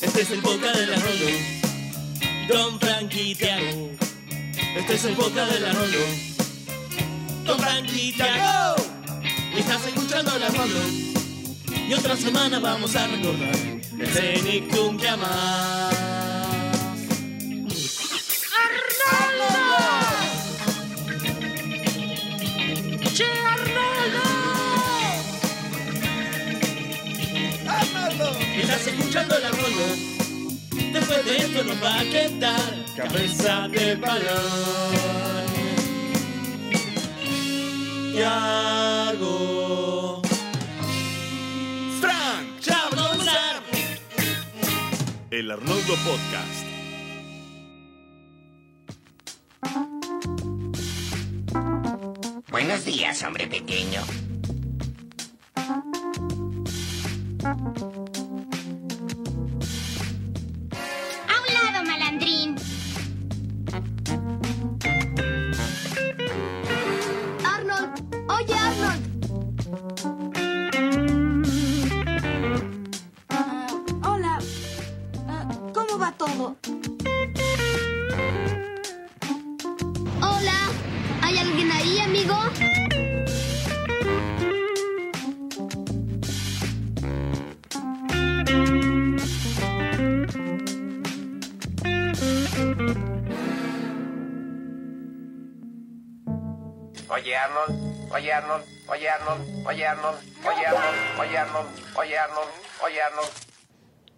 Este es el boca de la. Don Frankie Tiago. Este es el boca de la. Don Frankie Tiago. Estás escuchando la Rolo. Y otra semana vamos a recordar el Cenicum que escuchando la Rolo. Después de esto nos va a quedar cabeza de balón. Tiago. Frank Charbonzar. El Arnoldo Podcast. Buenos días, hombre pequeño.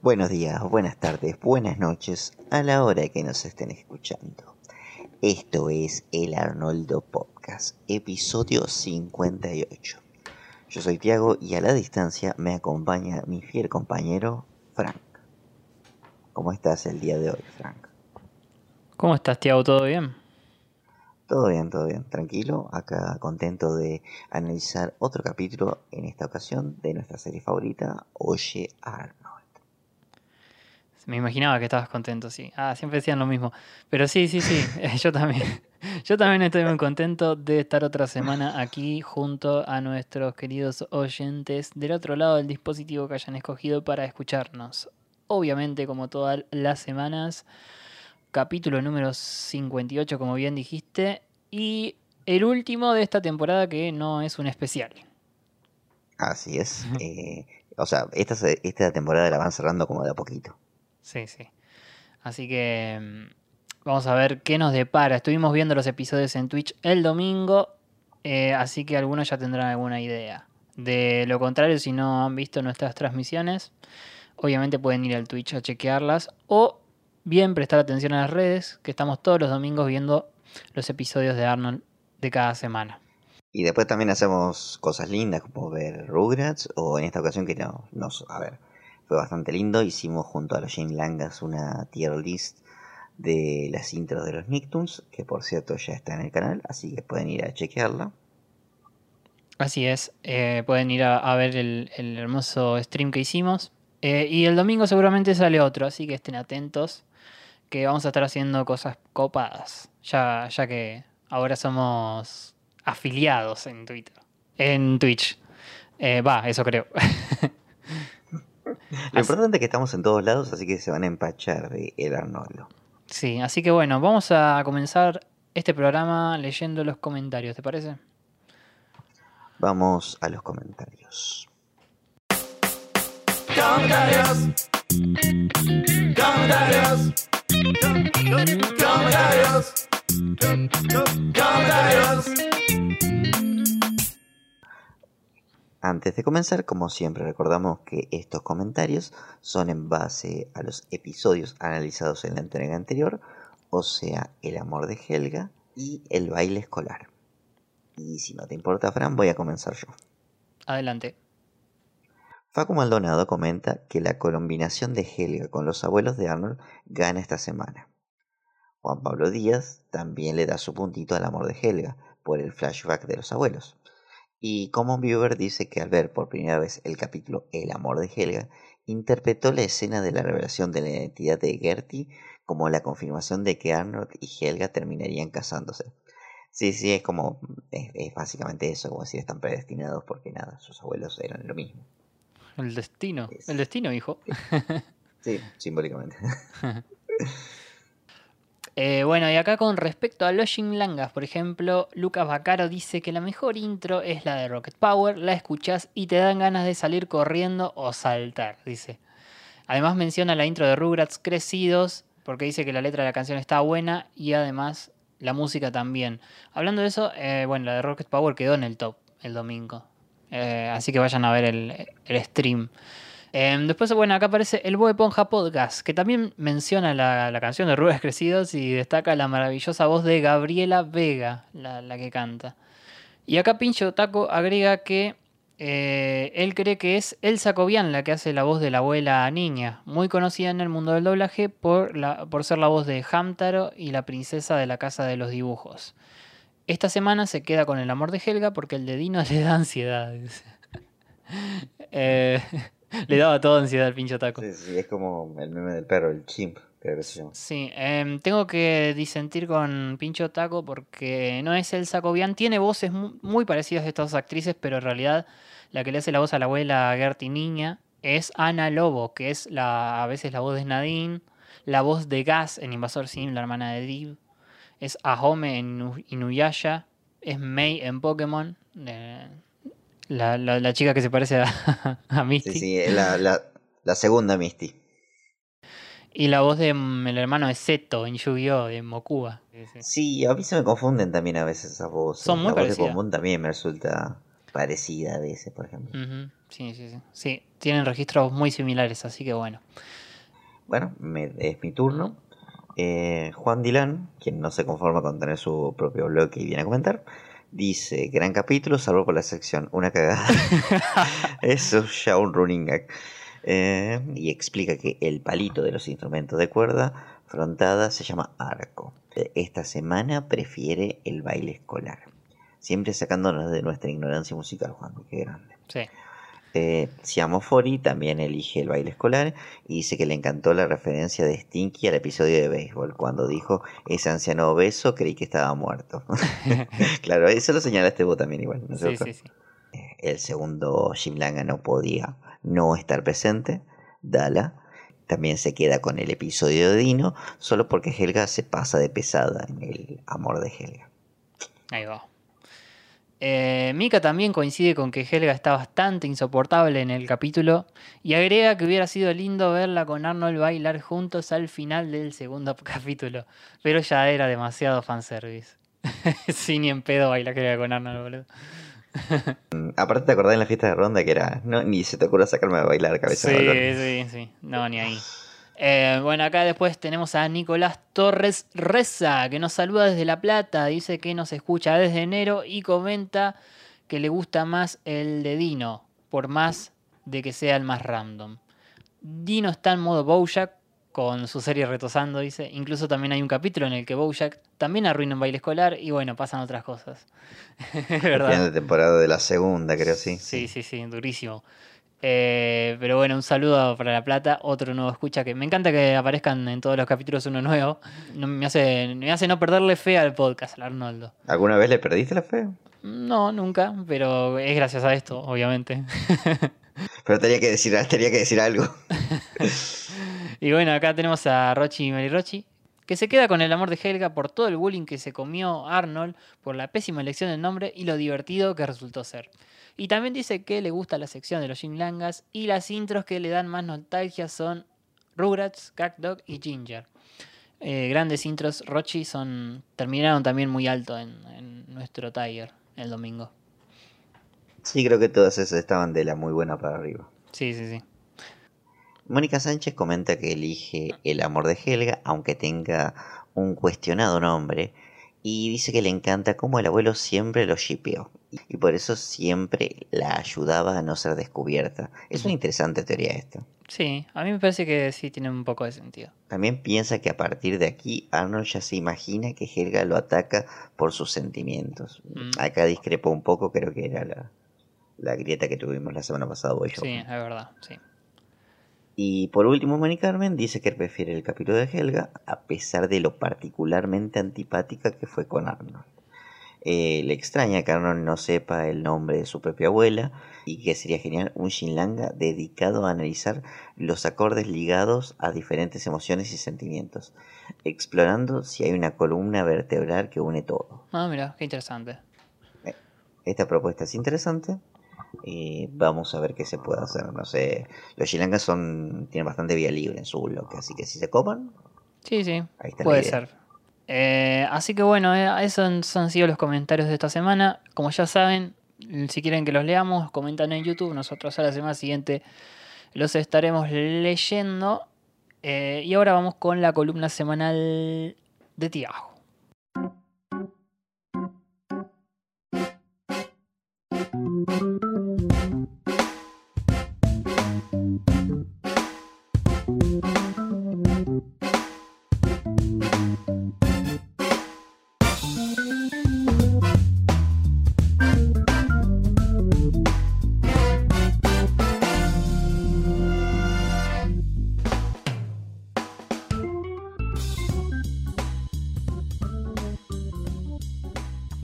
Buenos días, buenas tardes, buenas noches, a la hora que nos estén escuchando. Esto es el Arnoldo Podcast, episodio 58. Yo soy Tiago y a la distancia me acompaña mi fiel compañero Frank. ¿Cómo estás el día de hoy, Frank? ¿Cómo estás, Tiago? ¿Todo bien? Todo bien, todo bien, tranquilo. Acá contento de analizar otro capítulo en esta ocasión de nuestra serie favorita, Oye Arnold. Me imaginaba que estabas contento, sí. Ah, siempre decían lo mismo. Pero sí, sí, sí, yo también. Yo también estoy muy contento de estar otra semana aquí junto a nuestros queridos oyentes del otro lado del dispositivo que hayan escogido para escucharnos. Obviamente, como todas las semanas, capítulo número 58, como bien dijiste, y el último de esta temporada que no es un especial. Así es. eh, o sea, esta, se- esta temporada la van cerrando como de a poquito. Sí, sí. Así que mm, vamos a ver qué nos depara. Estuvimos viendo los episodios en Twitch el domingo, eh, así que algunos ya tendrán alguna idea. De lo contrario, si no han visto nuestras transmisiones, obviamente pueden ir al Twitch a chequearlas o bien prestar atención a las redes, que estamos todos los domingos viendo los episodios de Arnold de cada semana. Y después también hacemos cosas lindas como ver Rugrats o en esta ocasión que no, nos, a ver, fue bastante lindo. Hicimos junto a los Jane Langas una tier list de las intros de los Nicktoons, que por cierto ya está en el canal, así que pueden ir a chequearla. Así es, eh, pueden ir a, ver el, el hermoso stream que hicimos. Eh, y el domingo seguramente sale otro, así que estén atentos, que vamos a estar haciendo cosas copadas, ya, ya que ahora somos afiliados en Twitter, en Twitch. Eh, Va, eso creo. Lo importante es que estamos en todos lados, así que se van a empachar de el Arnoldo. sí, así que bueno, vamos a comenzar este programa leyendo los comentarios, ¿te parece? Vamos a los comentarios. Comentarios. Comentarios. Comentarios. Comentarios. Antes de comenzar, como siempre, recordamos que estos comentarios son en base a los episodios analizados en la entrega anterior, o sea, el amor de Helga y el baile escolar. Y si no te importa, Fran, voy a comenzar yo. Adelante. Facu Maldonado comenta que la combinación de Helga con los abuelos de Arnold gana esta semana. Juan Pablo Díaz también le da su puntito al amor de Helga por el flashback de los abuelos. Y Common Viewer dice que al ver por primera vez el capítulo El amor de Helga, interpretó la escena de la revelación de la identidad de Gertie como la confirmación de que Arnold y Helga terminarían casándose. Sí, sí, es como, es, es básicamente eso, como decir, están predestinados porque nada, sus abuelos eran lo mismo. El destino. Es- El destino, hijo. Sí, simbólicamente. Eh, bueno, y acá con respecto a los Langas, por ejemplo, Lucas Bacaro dice que la mejor intro es la de Rocket Power, la escuchas y te dan ganas de salir corriendo o saltar, dice. Además menciona la intro de Rugrats Crecidos, porque dice que la letra de la canción está buena y además la música también. Hablando de eso, eh, bueno, la de Rocket Power quedó en el top el domingo. Eh, así que vayan a ver el, el stream. Em, después, bueno, acá aparece el Boe Ponja Podcast, que también menciona la, la canción de Rubens Crecidos y destaca la maravillosa voz de Gabriela Vega, la, la que canta. Y acá Pincho Taco agrega que eh, él cree que es Elsa Cobian la que hace la voz de la abuela niña, muy conocida en el mundo del doblaje por, la, por ser la voz de Hamtaro y la princesa de la casa de los dibujos. Esta semana se queda con el amor de Helga porque el de Dino le da ansiedad. Eh, le daba toda ansiedad al pincho taco. Sí, sí, es como el meme del perro, el chimp, que se llama. Sí, em, tengo que disentir con Pincho Taco porque no es Elsa Cobian. Tiene voces mu- muy parecidas de estas dos actrices, pero en realidad la que le hace la voz a la abuela Gertie Niña es Ana Lobo, que es la, a veces la voz de Nadine, la voz de Gas en Invasor Sim, la hermana de Div, es Ahome en Inu- Inuyasha, es Mei en Pokémon, eh, la, la- la chica que se parece a, a Misty. Sí, sí, es la, segunda Misty. Y la voz del hermano de Seto en Yu-Gi-Oh! de Mokuba. Sí, a mí se me confunden también a veces esas voces. Son muy la voz de. Bombón también me resulta parecida a veces, por ejemplo. Sí, sí, sí. Sí, tienen registros muy similares, así que bueno. Bueno, me- es mi turno. Eh, Juan Dilan, quien no se conforma con tener su propio bloque y viene a comentar, dice, gran capítulo, salvo por la sección Una cagada. Eso es ya un running gag. Eh, y explica que el palito de los instrumentos de cuerda frontada se llama arco. Esta semana prefiere el baile escolar. Siempre sacándonos de nuestra ignorancia musical, Juan, qué grande. Sí. Eh, Siamo Fori también elige el baile escolar y dice que le encantó la referencia de Stinky al episodio de béisbol. Cuando dijo ese anciano obeso, creí que estaba muerto. claro, eso lo señalaste vos también igual. ¿no es Sí, cierto? sí, sí. El segundo Jim Langa no podía no estar presente. Dala también se queda con el episodio de Dino solo porque Helga se pasa de pesada en el amor de Helga. Ahí va. Eh, Mika también coincide con que Helga está bastante insoportable en el capítulo y agrega que hubiera sido lindo verla con Arnold bailar juntos al final del segundo capítulo, pero ya era demasiado fanservice. sí, ni en pedo bailar Helga con Arnold, boludo. Aparte te acordás en la fiesta de ronda que era, no, ni se te ocurra sacarme a bailar cabeza Sí, de sí, sí. No, ni ahí. Eh, bueno, acá después tenemos a Nicolás Torres Reza, que nos saluda desde La Plata. Dice que nos escucha desde enero y comenta que le gusta más el de Dino, por más de que sea el más random. Dino está en modo Bojack con su serie retosando, dice. Incluso también hay un capítulo en el que Bojack también arruina un baile escolar y bueno, pasan otras cosas. Verdad. final de temporada de la segunda, creo, sí. Sí, sí, sí, durísimo. Eh, pero bueno, un saludo para La Plata, otro nuevo escucha que me encanta que aparezcan en todos los capítulos uno nuevo. No, me, hace, me hace no perderle fe al podcast, al Arnoldo. ¿Alguna vez le perdiste la fe? No, nunca, pero es gracias a esto, obviamente. Pero tenía que decir, tenía que decir algo. y bueno, acá tenemos a Rochi y Mary Rochi, que se queda con el amor de Helga por todo el bullying que se comió Arnold, por la pésima elección del nombre y lo divertido que resultó ser. Y también dice que le gusta la sección de los Jim Langas y las intros que le dan más nostalgia son Rugrats, Dog y Ginger. Eh, grandes intros, Rochi son terminaron también muy alto en, en nuestro Tiger el domingo. Sí, creo que todas esas estaban de la muy buena para arriba. Sí, sí, sí. Mónica Sánchez comenta que elige el amor de Helga, aunque tenga un cuestionado nombre, y dice que le encanta cómo el abuelo siempre lo shipeó, y por eso siempre la ayudaba a no ser descubierta. Es una interesante teoría esta. Sí, a mí me parece que sí tiene un poco de sentido. También piensa que a partir de aquí Arnold ya se imagina que Helga lo ataca por sus sentimientos. Mm. Acá discrepo un poco, creo que era la, la grieta que tuvimos la semana pasada. yo. Sí, es verdad, sí. Y por último, Mari Carmen dice que prefiere el capítulo de Helga, a pesar de lo particularmente antipática que fue con Arnold. Eh, le extraña que Arnold no sepa el nombre de su propia abuela y que sería genial un Shinlanga dedicado a analizar los acordes ligados a diferentes emociones y sentimientos, explorando si hay una columna vertebral que une todo. Ah, mira, qué interesante. Esta propuesta es interesante y vamos a ver qué se puede hacer. No sé, los Shinlangas son tienen bastante vía libre en su bloque, así que si se copan, Sí, sí, Ahí está la puede ser. Eh, así que bueno, eh, esos han sido los comentarios de esta semana. Como ya saben, si quieren que los leamos, comentan en YouTube. Nosotros a la semana siguiente los estaremos leyendo. Eh, y ahora vamos con la columna semanal de Tiago.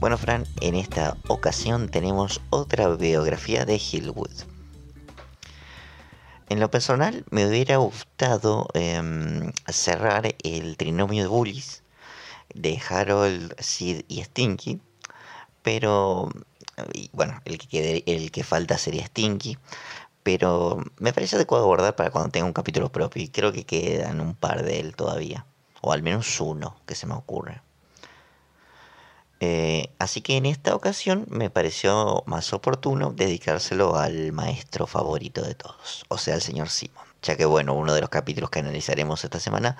Bueno, Fran, en esta ocasión tenemos otra biografía de Hillwood. En lo personal, me hubiera gustado em, cerrar el trinomio de bullies de Harold, Sid y Stinky, pero bueno, el que, quede- el que falta sería Stinky, pero me parece adecuado guardar para cuando tenga un capítulo propio y creo que quedan un par de él todavía, o al menos uno que se me ocurre. Eh, así que en esta ocasión me pareció más oportuno dedicárselo al maestro favorito de todos, o sea, al señor Simon, ya que bueno, uno de los capítulos que analizaremos esta semana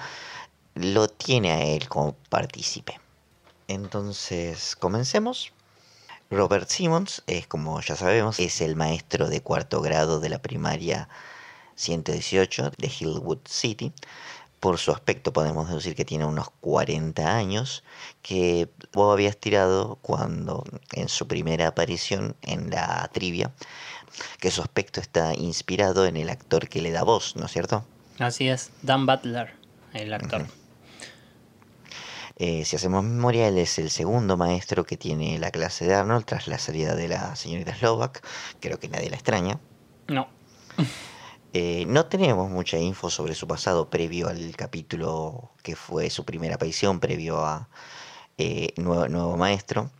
lo tiene a él como partícipe. Entonces, comencemos. Robert Simmons es, como ya sabemos, es el maestro de cuarto grado de la primaria 118 de Hillwood City. Por su aspecto podemos deducir que tiene unos 40 años, que vos habías tirado cuando en su primera aparición en la trivia, que su aspecto está inspirado en el actor que le da voz, ¿no es cierto? Así es, Dan Butler, el actor. Eh, si hacemos memoria, él es el segundo maestro que tiene la clase de Arnold tras la salida de la señorita Slovak. Creo que nadie la extraña. No, Eh, no tenemos mucha info sobre su pasado previo al capítulo que fue su primera aparición, previo a eh, nuevo, nuevo Maestro.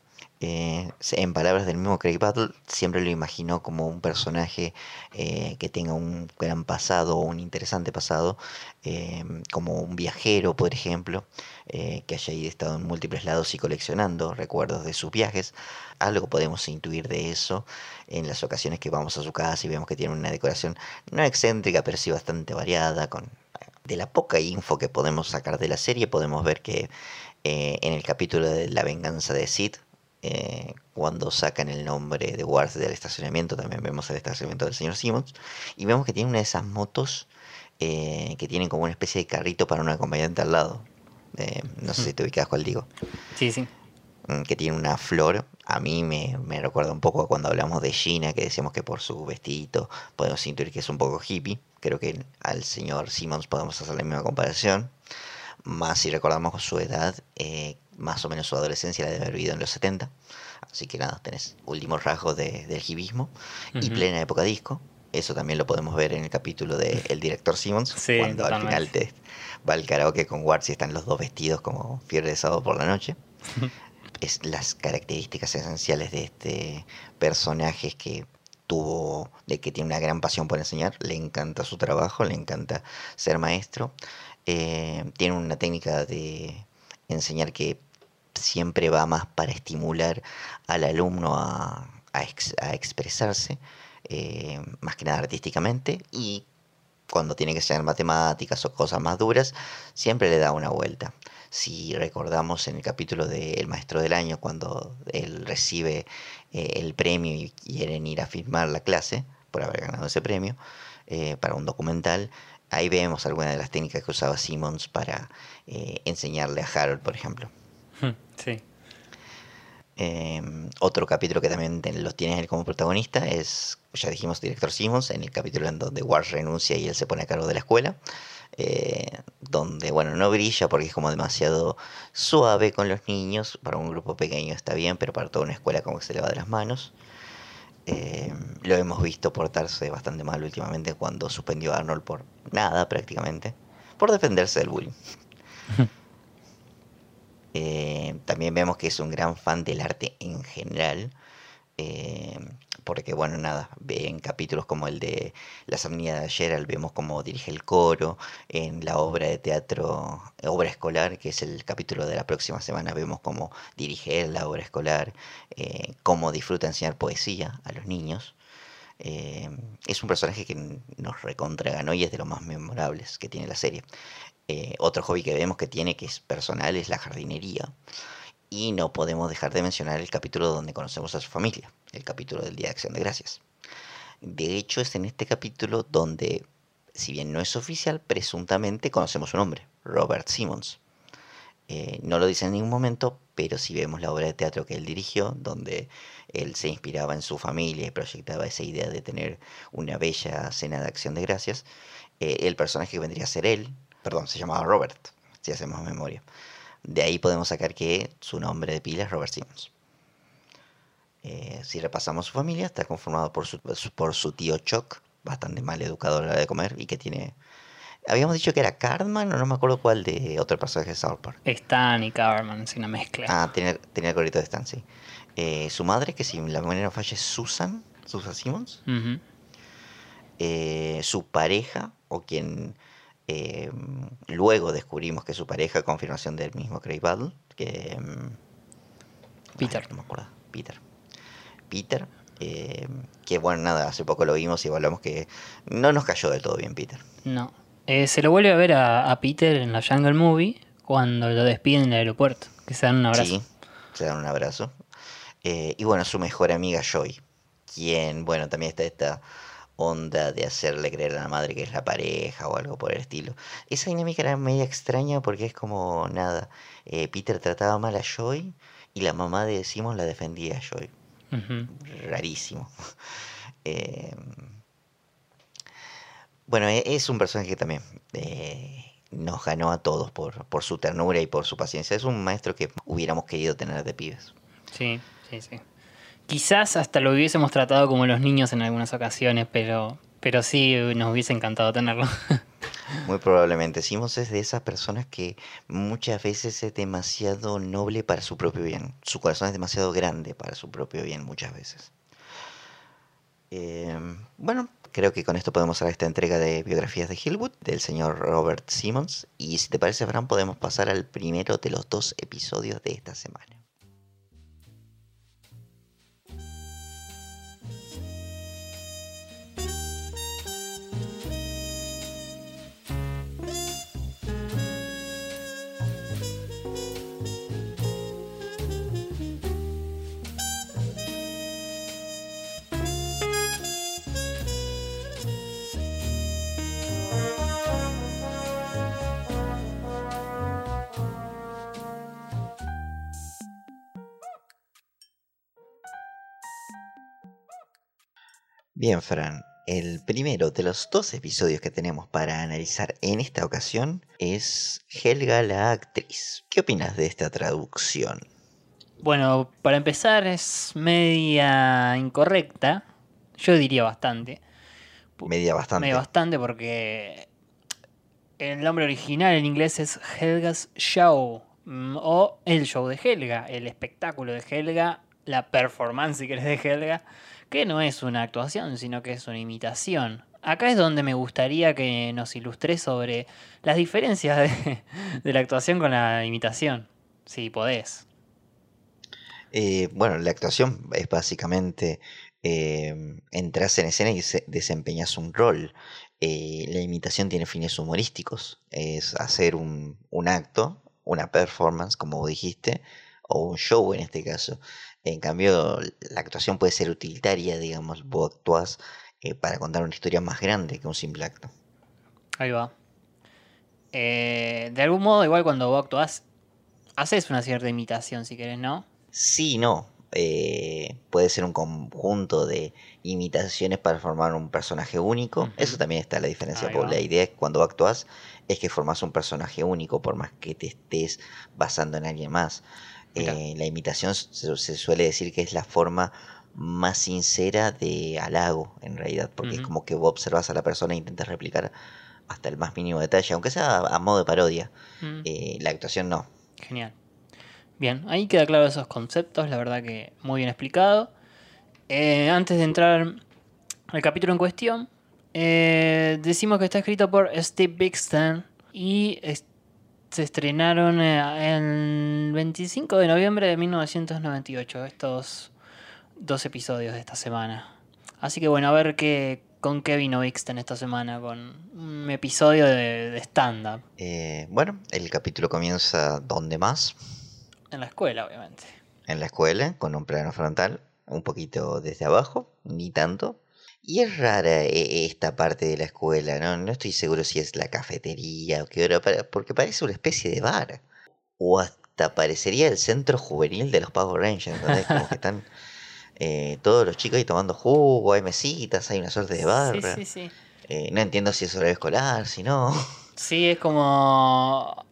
Eh, en palabras del mismo Craig Battle, siempre lo imaginó como un personaje eh, que tenga un gran pasado o un interesante pasado, eh, como un viajero, por ejemplo, que haya estado en múltiples lados y coleccionando recuerdos de sus viajes. Algo podemos intuir de eso en las ocasiones que vamos a su casa y vemos que tiene una decoración no excéntrica, pero sí bastante variada. Con, de la poca info que podemos sacar de la serie, podemos ver que en el capítulo de La venganza de Sid, eh, cuando sacan el nombre de Wars del estacionamiento, también vemos el estacionamiento del señor Simmons, y vemos que tiene una de esas motos eh, que tienen como una especie de carrito para un acompañante al lado. Eh, no sé si te ubicas cuál digo sí, sí. mm, que tiene una flor. A mí me, me recuerda un poco a cuando hablamos de Gina, que decíamos que por su vestidito podemos intuir que es un poco hippie. Creo que al señor Simmons podemos hacer la misma comparación. Más si recordamos su edad, eh, más o menos su adolescencia la de haber vivido en los 70. Así que nada, tenés últimos rasgos de- del hibismo y Ujú. plena época disco. Eso también lo podemos ver en el capítulo de El director Simmons, Sí, cuando al final te va al karaoke con Ward y están los dos vestidos como fiebre de sábado por la noche. es las características esenciales de este personaje es que tuvo, de que tiene una gran pasión por enseñar, le encanta su trabajo, le encanta ser maestro, eh, tiene una técnica de enseñar que siempre va más para estimular al alumno a, a ex- a expresarse, eh, más que nada artísticamente, y cuando tiene que ser matemáticas o cosas más duras, siempre le da una vuelta. Si recordamos en el capítulo de El Maestro del Año, cuando él recibe eh, el premio y quieren ir a firmar la clase por haber ganado ese premio eh, para un documental, ahí vemos algunas de las técnicas que usaba Simmons para eh, enseñarle a Harold, por ejemplo. Sí. Eh, otro capítulo que también los tiene él como protagonista es, ya dijimos, director Simmons, en el capítulo en donde Ward renuncia y él se pone a cargo de la escuela. eh, donde, bueno, no brilla porque es como demasiado suave con los niños. Para un grupo pequeño está bien, pero para toda una escuela como que se le va de las manos. Eh, lo hemos visto portarse bastante mal últimamente cuando suspendió a Arnold por nada prácticamente, por defenderse del bullying. Eh, también vemos que es un gran fan del arte en general. eh, porque bueno, nada, en capítulos como el de La Somnia de Gerald, vemos cómo dirige el coro, en la obra de teatro, obra escolar, que es el capítulo de la próxima semana, vemos cómo dirige la obra escolar, eh, cómo disfruta enseñar poesía a los niños. Eh, es un personaje que nos recontra ganó y es de los más memorables que tiene la serie. Eh, otro hobby que vemos que tiene, que es personal, es la jardinería. Y no podemos dejar de mencionar el capítulo donde conocemos a su familia, el capítulo del Día de Acción de Gracias. De hecho, es en este capítulo donde, si bien no es oficial, presuntamente conocemos su nombre, Robert Simmons. Eh, no lo dice en ningún momento, pero si vemos la obra de teatro que él dirigió, donde él se inspiraba en su familia y proyectaba esa idea de tener una bella cena de acción de gracias, eh, el personaje que vendría a ser él, perdón, se llamaba Robert, si hacemos memoria. De ahí podemos sacar que su nombre de pila es Robert Simmons. Eh, si repasamos su familia, está conformado por su, por su tío Chuck, bastante mal educado a la hora de comer y que tiene... Habíamos dicho que era Cartman o no me acuerdo cuál de otro personaje de South Park. Stan y Carmen, es una mezcla. Ah, tenía, tenía el gorrito de Stan, sí. Eh, su madre, que si la memoria no falla es Susan, Susan Simmons. Eh, su pareja, o quien eh, luego descubrimos que su pareja, confirmación del mismo Craig Battle, que... mm, Peter. ay, no me acuerdo, Peter. Peter, eh, que bueno, nada, hace poco lo vimos y evaluamos que no nos cayó del todo bien Peter. No. Eh, se lo vuelve a ver a, a Peter en la Jungle Movie cuando lo despiden en el aeropuerto. Que se dan un abrazo. Sí, se dan un abrazo. Eh, y bueno, su mejor amiga Joy, quien, bueno, también está esta onda de hacerle creer a la madre que es la pareja o algo por el estilo. Esa dinámica era media extraña porque es como, nada, eh, Peter trataba mal a Joy y la mamá de Simon la defendía a Joy. Rarísimo. Eh, bueno, e- es un personaje que también eh, nos ganó a todos por, por su ternura y por su paciencia. Es un maestro que hubiéramos querido tener de pibes. Sí, sí, sí. Quizás hasta lo hubiésemos tratado como los niños en algunas ocasiones, pero, pero sí nos hubiese encantado tenerlo. Muy probablemente. Simons es de esas personas que muchas veces es demasiado noble para su propio bien. Su corazón es demasiado grande para su propio bien muchas veces. Eh, bueno, creo que con esto podemos cerrar esta entrega de biografías de Hillwood del señor Robert Simmons. Y si te parece, Fran, podemos pasar al primero de los dos episodios de esta semana. Bien, Fran, el primero de los dos episodios que tenemos para analizar en esta ocasión es Helga la actriz. ¿Qué opinas de esta traducción? Bueno, para empezar es media incorrecta. Yo diría bastante. Media bastante. Media bastante porque el nombre original en inglés es Helga's Show. mm, O el show de Helga, el espectáculo de Helga, la performance, si querés, de Helga, que no es una actuación, sino que es una imitación. Acá es donde me gustaría que nos ilustres sobre las diferencias de, la actuación con la imitación, si podés. Eh, bueno, la actuación es básicamente eh, entras en escena y se- desempeñas un rol. Eh, la imitación tiene fines humorísticos, es hacer un, un acto, una performance, como dijiste, o un show en este caso. En cambio, la actuación puede ser utilitaria, digamos, vos actuás eh, para contar una historia más grande que un simple acto. Ahí va. Eh, de algún modo, igual cuando vos actuás, haces una cierta imitación, si querés, ¿no? Sí, no. eh, puede ser un conjunto de imitaciones para formar un personaje único. Eso también está la diferencia, Ahí porque va. la idea es cuando actúas es que formas un personaje único, por más que te estés basando en alguien más. Eh, la imitación se, se suele decir que es la forma más sincera de halago, en realidad, porque es como que vos observas a la persona e intentas replicar hasta el más mínimo detalle, aunque sea a, a modo de parodia. Mm. Eh, la actuación no. Genial. Bien, ahí queda claro esos conceptos, la verdad que muy bien explicado. Eh, antes de entrar al capítulo en cuestión, decimos que está escrito por Steve Bixton y se estrenaron eh, el 25 de noviembre de 1998 estos dos episodios de esta semana. Así que bueno, a ver qué, con qué vino esta semana, con un episodio de, de stand-up. Eh, bueno, el capítulo comienza donde más, En la escuela, obviamente. en la escuela, con un plano frontal, un poquito desde abajo, ni tanto. Y es rara eh, esta parte de la escuela, ¿no? No estoy seguro si es la cafetería o qué hora, porque parece una especie de bar. O hasta parecería el centro juvenil de los Power Rangers, ¿entendés? Como que están eh, todos los chicos ahí tomando jugo, hay mesitas, hay una suerte de barra. Sí, sí, sí. Eh, no entiendo si es horario escolar, si no. Sí, es como.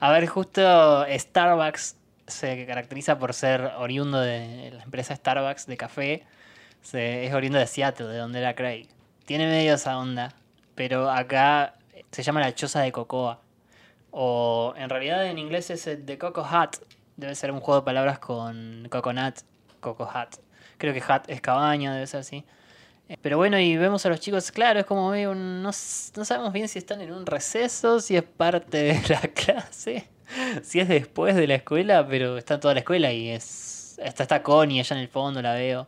A ver, justo Starbucks se caracteriza por ser oriundo de la empresa Starbucks de café. Se- es oriundo de Seattle, de donde era Craig. Tiene medio esa onda, pero acá se llama la choza de cocoa. O en realidad en inglés es el de Coco Hut. Debe ser un juego de palabras con coconut, Coco Hut. Creo que Hut es cabaña, debe ser así. Eh, Pero bueno, y vemos a los chicos, claro, es como medio un- no, no sabemos bien si están en un receso, si es parte de la clase, si es después de la escuela, pero está toda la escuela y es. Está, está Connie allá en el fondo, la veo.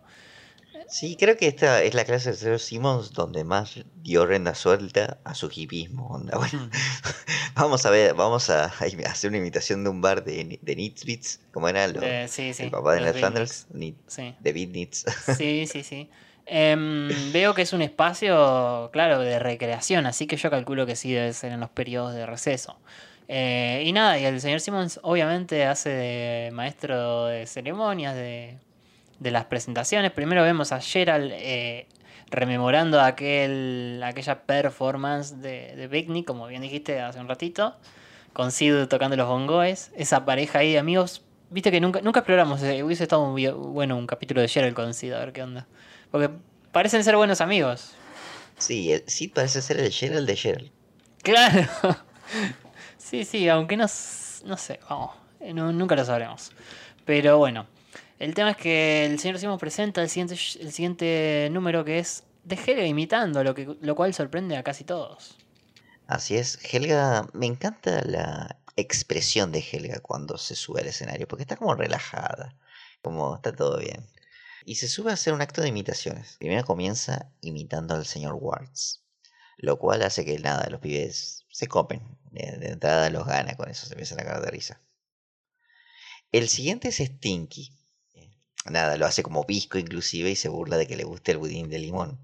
Sí, creo que esta es la clase de Sir Simmons donde más dio renda suelta a su hipismo. Onda. Bueno, vamos a ver, vamos a, a hacer una imitación de un bar de, de Nitzbits, como era lo- Eh, sí, sí. el papá de Ned Flanders, Sí. de Nitz. Sí, sí, sí. Em, veo que es un espacio, claro, de recreación, así que yo calculo que sí debe ser en los periodos de receso. Eh, y nada, y el señor Simmons obviamente hace de maestro de ceremonias, de, de las presentaciones. Primero vemos a Gerald eh, rememorando aquel, aquella performance de, de como bien dijiste hace un ratito, con Sid tocando los bongoes. Esa pareja ahí de amigos. Viste que nunca, nunca exploramos, eh, hubiese estado muy bueno un capítulo de Gerald con Sid, a ver qué onda. Porque parecen ser buenos amigos. Sí, el- sí parece ser el Gerald de Gerald. Claro. Sí, sí, aunque no, no sé, vamos, eh, no- nunca lo sabremos. Pero bueno, el tema es que el señor Simon presenta el siguiente, el siguiente número que es de Helga imitando, lo, que, lo cual sorprende a casi todos. Así es, Helga, me encanta la expresión de Helga cuando se sube al escenario, porque está como relajada, como está todo bien. Y se sube a hacer un acto de imitaciones. Primero comienza imitando al señor Warts, lo cual hace que nada, los pibes se copen. De, de entrada los gana con eso, se empiezan a cagar de risa. El siguiente es Stinky. Nada, lo hace como pisco inclusive y se burla de que le guste el budín de limón.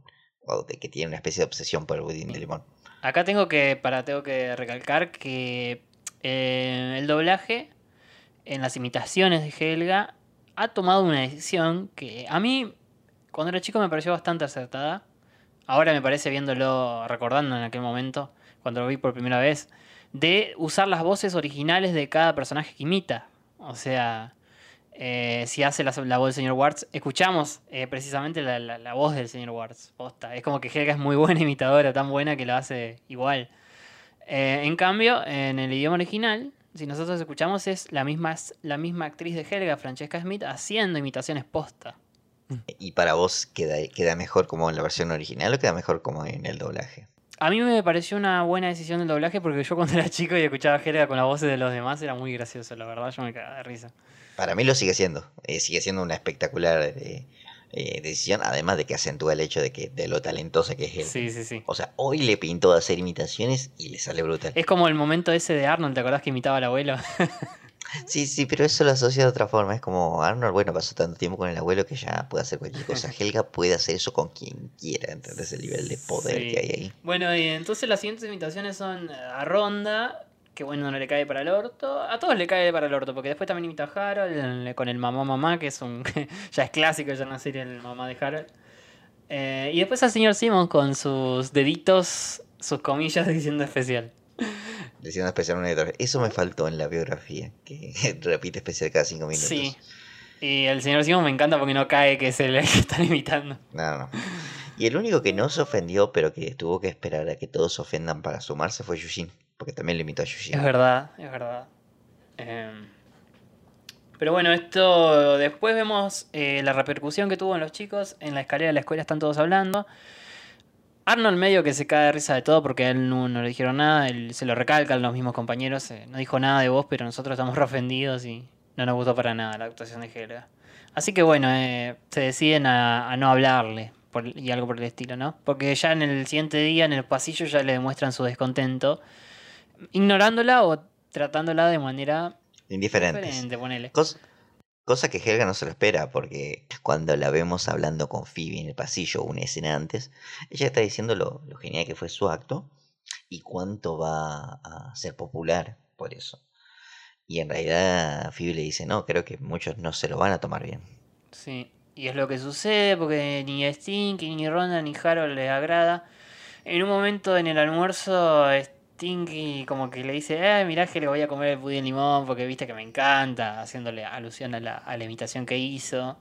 O de que tiene una especie de obsesión por el budín de limón. Acá tengo que, para, tengo que recalcar que eh, el doblaje en las imitaciones de Helga ha tomado una decisión que a mí, cuando era chico, me pareció bastante acertada. Ahora me parece viéndolo, recordando en aquel momento, cuando lo vi por primera vez, de usar las voces originales de cada personaje que imita. O sea, eh, si hace la, voz del señor Warts, escuchamos eh, precisamente la, voz del señor Warts. Posta. Es como que Helga es muy buena imitadora, tan buena que lo hace igual. Eh, en cambio, en el idioma original, si nosotros escuchamos, es la misma, la misma actriz de Helga, Francesca Smith, haciendo imitaciones posta. ¿Y para vos queda, queda mejor como en la versión original o queda mejor como en el doblaje? A mí me pareció una buena decisión el doblaje porque yo cuando era chico y escuchaba a Helga con las voces de los demás era muy gracioso, la verdad, yo me cagaba de risa. Para mí lo sigue siendo. eh, sigue siendo una espectacular eh, eh, decisión, además de que acentúa el hecho de que de lo talentosa que es él. Sí, sí, sí. O sea, hoy le pintó a hacer imitaciones y le sale brutal. Es como el momento ese de Arnold, ¿te acordás que imitaba al abuelo? Sí, sí, pero eso lo asocia de otra forma. Es como Arnold, bueno, pasó tanto tiempo con el abuelo que ya puede hacer cualquier cosa. Helga puede hacer eso con quien quiera, ¿entendés? El nivel de poder Sí. que hay ahí. Bueno, y entonces las siguientes imitaciones son eh, a Ronda, que bueno, no le cae para el orto. A todos le cae para el orto, porque después también imita a Harold el- con el mamá mamá, que es un ya es clásico ya en la serie el mamá de Harold. Eh, y después al señor Simon con sus deditos, sus comillas diciendo especial. Diciendo especial una otra vez. Eso me faltó en la biografía, que repite especial cada cinco minutos. Sí. Y el señor Simon me encanta porque no cae que es el que están imitando. No, no. Y el único que no se ofendió, pero que tuvo que esperar a que todos se ofendan para sumarse fue Yushin. Porque también le imitó a Yushin. Es verdad, es verdad. Em, pero bueno, esto después vemos eh, la repercusión que tuvo en los chicos. En la escalera de la escuela están todos hablando. Arnold medio que se cae de risa de todo porque a él no, no le dijeron nada. Él se lo recalcan los mismos compañeros. eh, no dijo nada de vos, pero nosotros estamos re ofendidos y no nos gustó para nada la actuación de Helga. Así que bueno, eh, se deciden a, a no hablarle por- y algo por el estilo, ¿no? Porque ya en el siguiente día, en el pasillo, ya le demuestran su descontento ignorándola o tratándola de manera Indiferentes. diferente, ponele. Cos- cosa que Helga no se lo espera, porque cuando la vemos hablando con Phoebe en el pasillo, una escena antes, ella está diciendo lo, lo genial que fue su acto y cuánto va a ser popular por eso. Y en realidad Phoebe le dice, no, creo que muchos no se lo van a tomar bien. Sí. Y es lo que sucede porque ni a Stinky, ni Ronda, ni Harold les agrada. En un momento en el almuerzo, Stinky como que le dice, eh, mirá que le voy a comer el pudín de limón porque viste que me encanta, haciéndole alusión a la, imitación que hizo.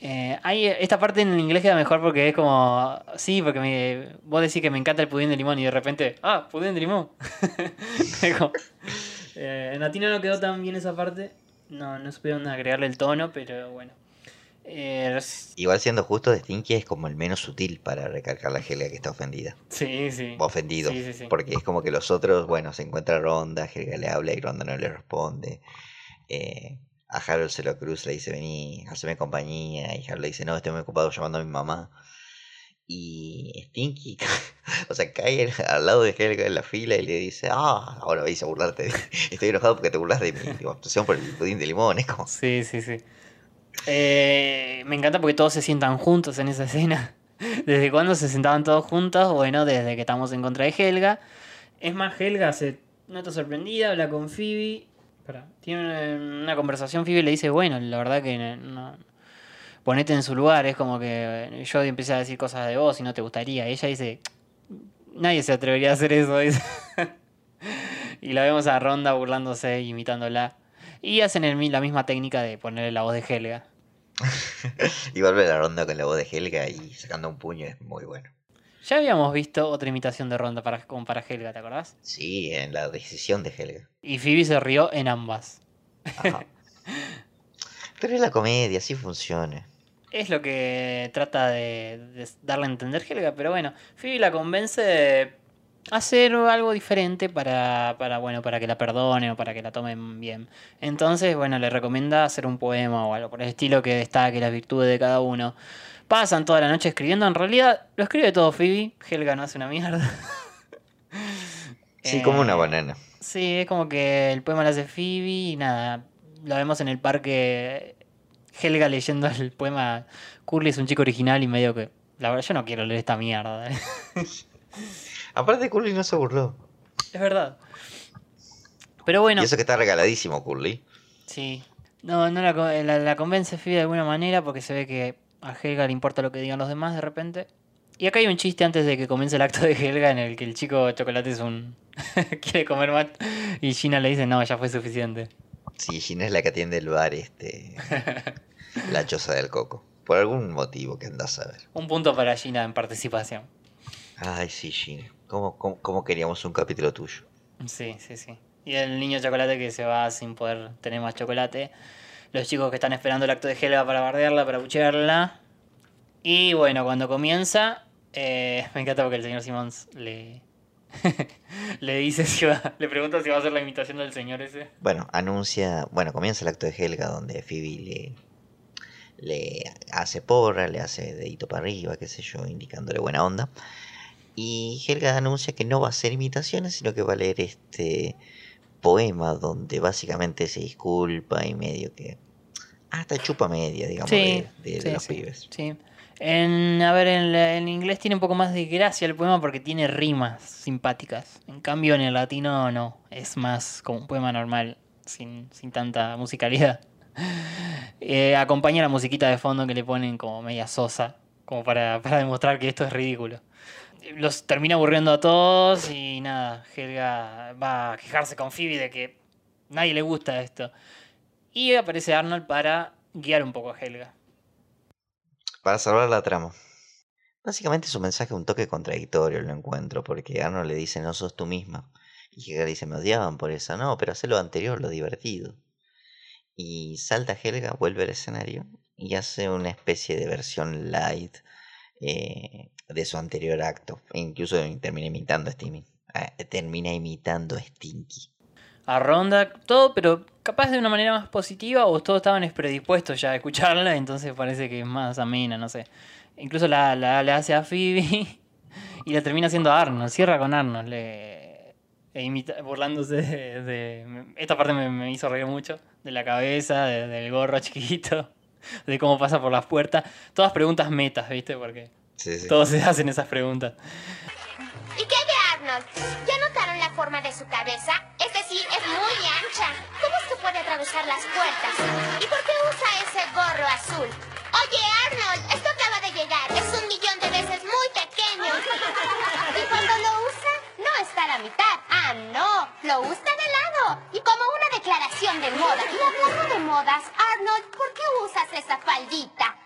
Eh, esta parte en inglés queda mejor porque es como, sí, porque me, vos decís que me encanta el pudín de limón y de repente, ah, pudín de limón. Eh, en latino no quedó tan bien esa parte, no, no supieron agregarle el tono, pero bueno. Eh, Igual siendo justo, Stinky es como el menos sutil para recalcar a Helga que está ofendida. sí, sí. Ofendido. Sí, sí, sí. Porque es como que los otros, bueno, se encuentra Ronda, Helga le habla y Ronda no le responde. Eh, a Harold se lo cruza, le dice, vení, haceme compañía. Y Harold le dice, no, estoy muy ocupado llamando a mi mamá. Y Stinky, o sea, cae al- lado de Helga en la fila y le dice, ah, ahora vais a burlarte. de- Estoy enojado porque te burlas de mi actuación por el pudín de limón. Es como, Sí, sí, sí. Eh, me encanta porque todos se sientan juntos en esa escena. ¿Desde cuándo se sentaban todos juntos? Bueno, desde que estamos en contra de Helga. Es más, Helga se nota sorprendida, habla con Phoebe. Tiene una, conversación, Phoebe le dice, bueno, la verdad que ponete en su lugar, es como que yo empecé a decir cosas de vos y no te gustaría. Ella dice, nadie se atrevería a hacer eso. y la vemos a Ronda burlándose, imitándola. Y hacen el la misma técnica de ponerle la voz de Helga. y vuelve la ronda con la voz de Helga y sacando un puño es muy bueno. Ya habíamos visto otra imitación de Ronda para, como para Helga, ¿te acordás? Sí, en la decisión de Helga. Y Phoebe se rió en ambas. Ajá. Pero es la comedia, así funciona. Es lo que trata de, de darle a entender Helga, pero bueno, Phoebe la convence hacer algo diferente para, para, bueno, para que la perdone o para que la tomen bien. Entonces, bueno, le recomienda hacer un poema o algo por el estilo que destaque las virtudes de cada uno. Pasan toda la noche escribiendo, en realidad lo escribe todo Phoebe, Helga no hace una mierda. Sí, como una Eh, banana. Sí, es como que el poema lo hace Phoebe y nada, la vemos en el parque Helga leyendo el poema Curly es un chico original y medio que... La verdad yo no quiero leer esta mierda. Aparte, Curly no se burló. es verdad. Pero bueno, Y eso que está regaladísimo, Curly. sí. No, no la, co- la, la convence Phoebe de alguna manera porque se ve que a Helga le importa lo que digan los demás de repente. Y acá hay un chiste antes de que comience el acto de Helga en el que el chico chocolate es un... quiere comer más y Gina le dice no, ya fue suficiente. Sí, Gina es la que atiende el bar, este. la choza del coco. Por algún motivo que andás a ver. Un punto para Gina en participación. Ay, sí, Gina. ¿Cómo, cómo, cómo queríamos un capítulo tuyo? Sí, sí, sí. Y el niño chocolate que se va sin poder tener más chocolate. Los chicos que están esperando el acto de Helga para bardearla, para buchearla. Y bueno, cuando comienza, eh, me encanta porque el señor Simons le, le dice si va, le pregunta si va a hacer la imitación del señor ese. Bueno, anuncia. Bueno, comienza el acto de Helga donde Phoebe le. Le hace porra, le hace dedito para arriba, qué sé yo, indicándole buena onda. Y Helga anuncia que no va a hacer imitaciones, sino que va a leer este poema donde básicamente se disculpa y medio que. Hasta chupa media, digamos, Sí, de, de- de sí, los sí, pibes. sí. En, a ver, en, la- en inglés tiene un poco más de gracia el poema porque tiene rimas simpáticas. En cambio, en el latino no. Es más como un poema normal, sin, sin tanta musicalidad. Eh, acompaña la musiquita de fondo que le ponen como media sosa, como para, para demostrar que esto es ridículo. Los termina aburriendo a todos y nada, Helga va a quejarse con Phoebe de que nadie le gusta esto. Y aparece Arnold para guiar un poco a Helga. Para salvar la trama. Básicamente su mensaje es un toque contradictorio, lo encuentro, porque Arnold le dice no sos tú misma. Y Helga dice me odiaban por eso. No, pero hacer lo anterior, lo divertido. Y salta Helga, vuelve al escenario y hace una especie de versión light eh, de su anterior acto. E incluso termina imitando a Stinky. eh, termina imitando a Stinky. A Ronda, todo, pero capaz de una manera más positiva o todos estaban predispuestos ya a escucharla, entonces parece que es más amena, no sé. Incluso la, la, le hace a Phoebe y la termina haciendo a Arnold, cierra con Arnold, le, e burlándose de, Esta parte me, me hizo reír mucho, de la cabeza, de- del gorro chiquito, de cómo pasa por las puertas. Todas preguntas metas, ¿viste? Porque Sí, sí. todos se hacen esas preguntas. ¿Y qué de Arnold? ¿Ya notaron la forma de su cabeza? Es decir, es muy ancha. ¿Cómo es que puede atravesar las puertas? ¿Y por qué usa ese gorro azul? Oye, Arnold, esto acaba de llegar. Es un millón de veces muy pequeño. ¿Y cuando lo usa? No está a la mitad. Ah, no. Lo usa de lado. Y como una declaración de moda. Y hablando de modas, Arnold, ¿por qué usas esa faldita?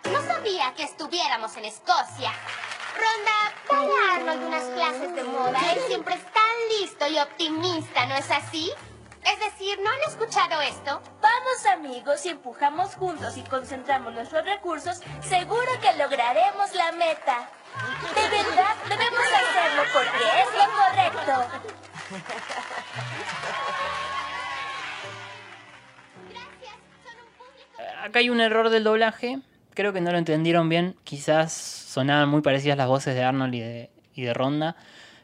Que estuviéramos en Escocia. Ronda, dale a Arnold unas clases de moda. Él siempre es tan listo y optimista, ¿no es así? Es decir, ¿no han escuchado esto? Vamos amigos, si empujamos juntos y concentramos nuestros recursos, seguro que lograremos la meta. De verdad, debemos hacerlo porque es lo correcto. Gracias, son un público. Acá hay un error del doblaje. Creo que no lo entendieron bien. Quizás sonaban muy parecidas las voces de Arnold y de, y de Ronda.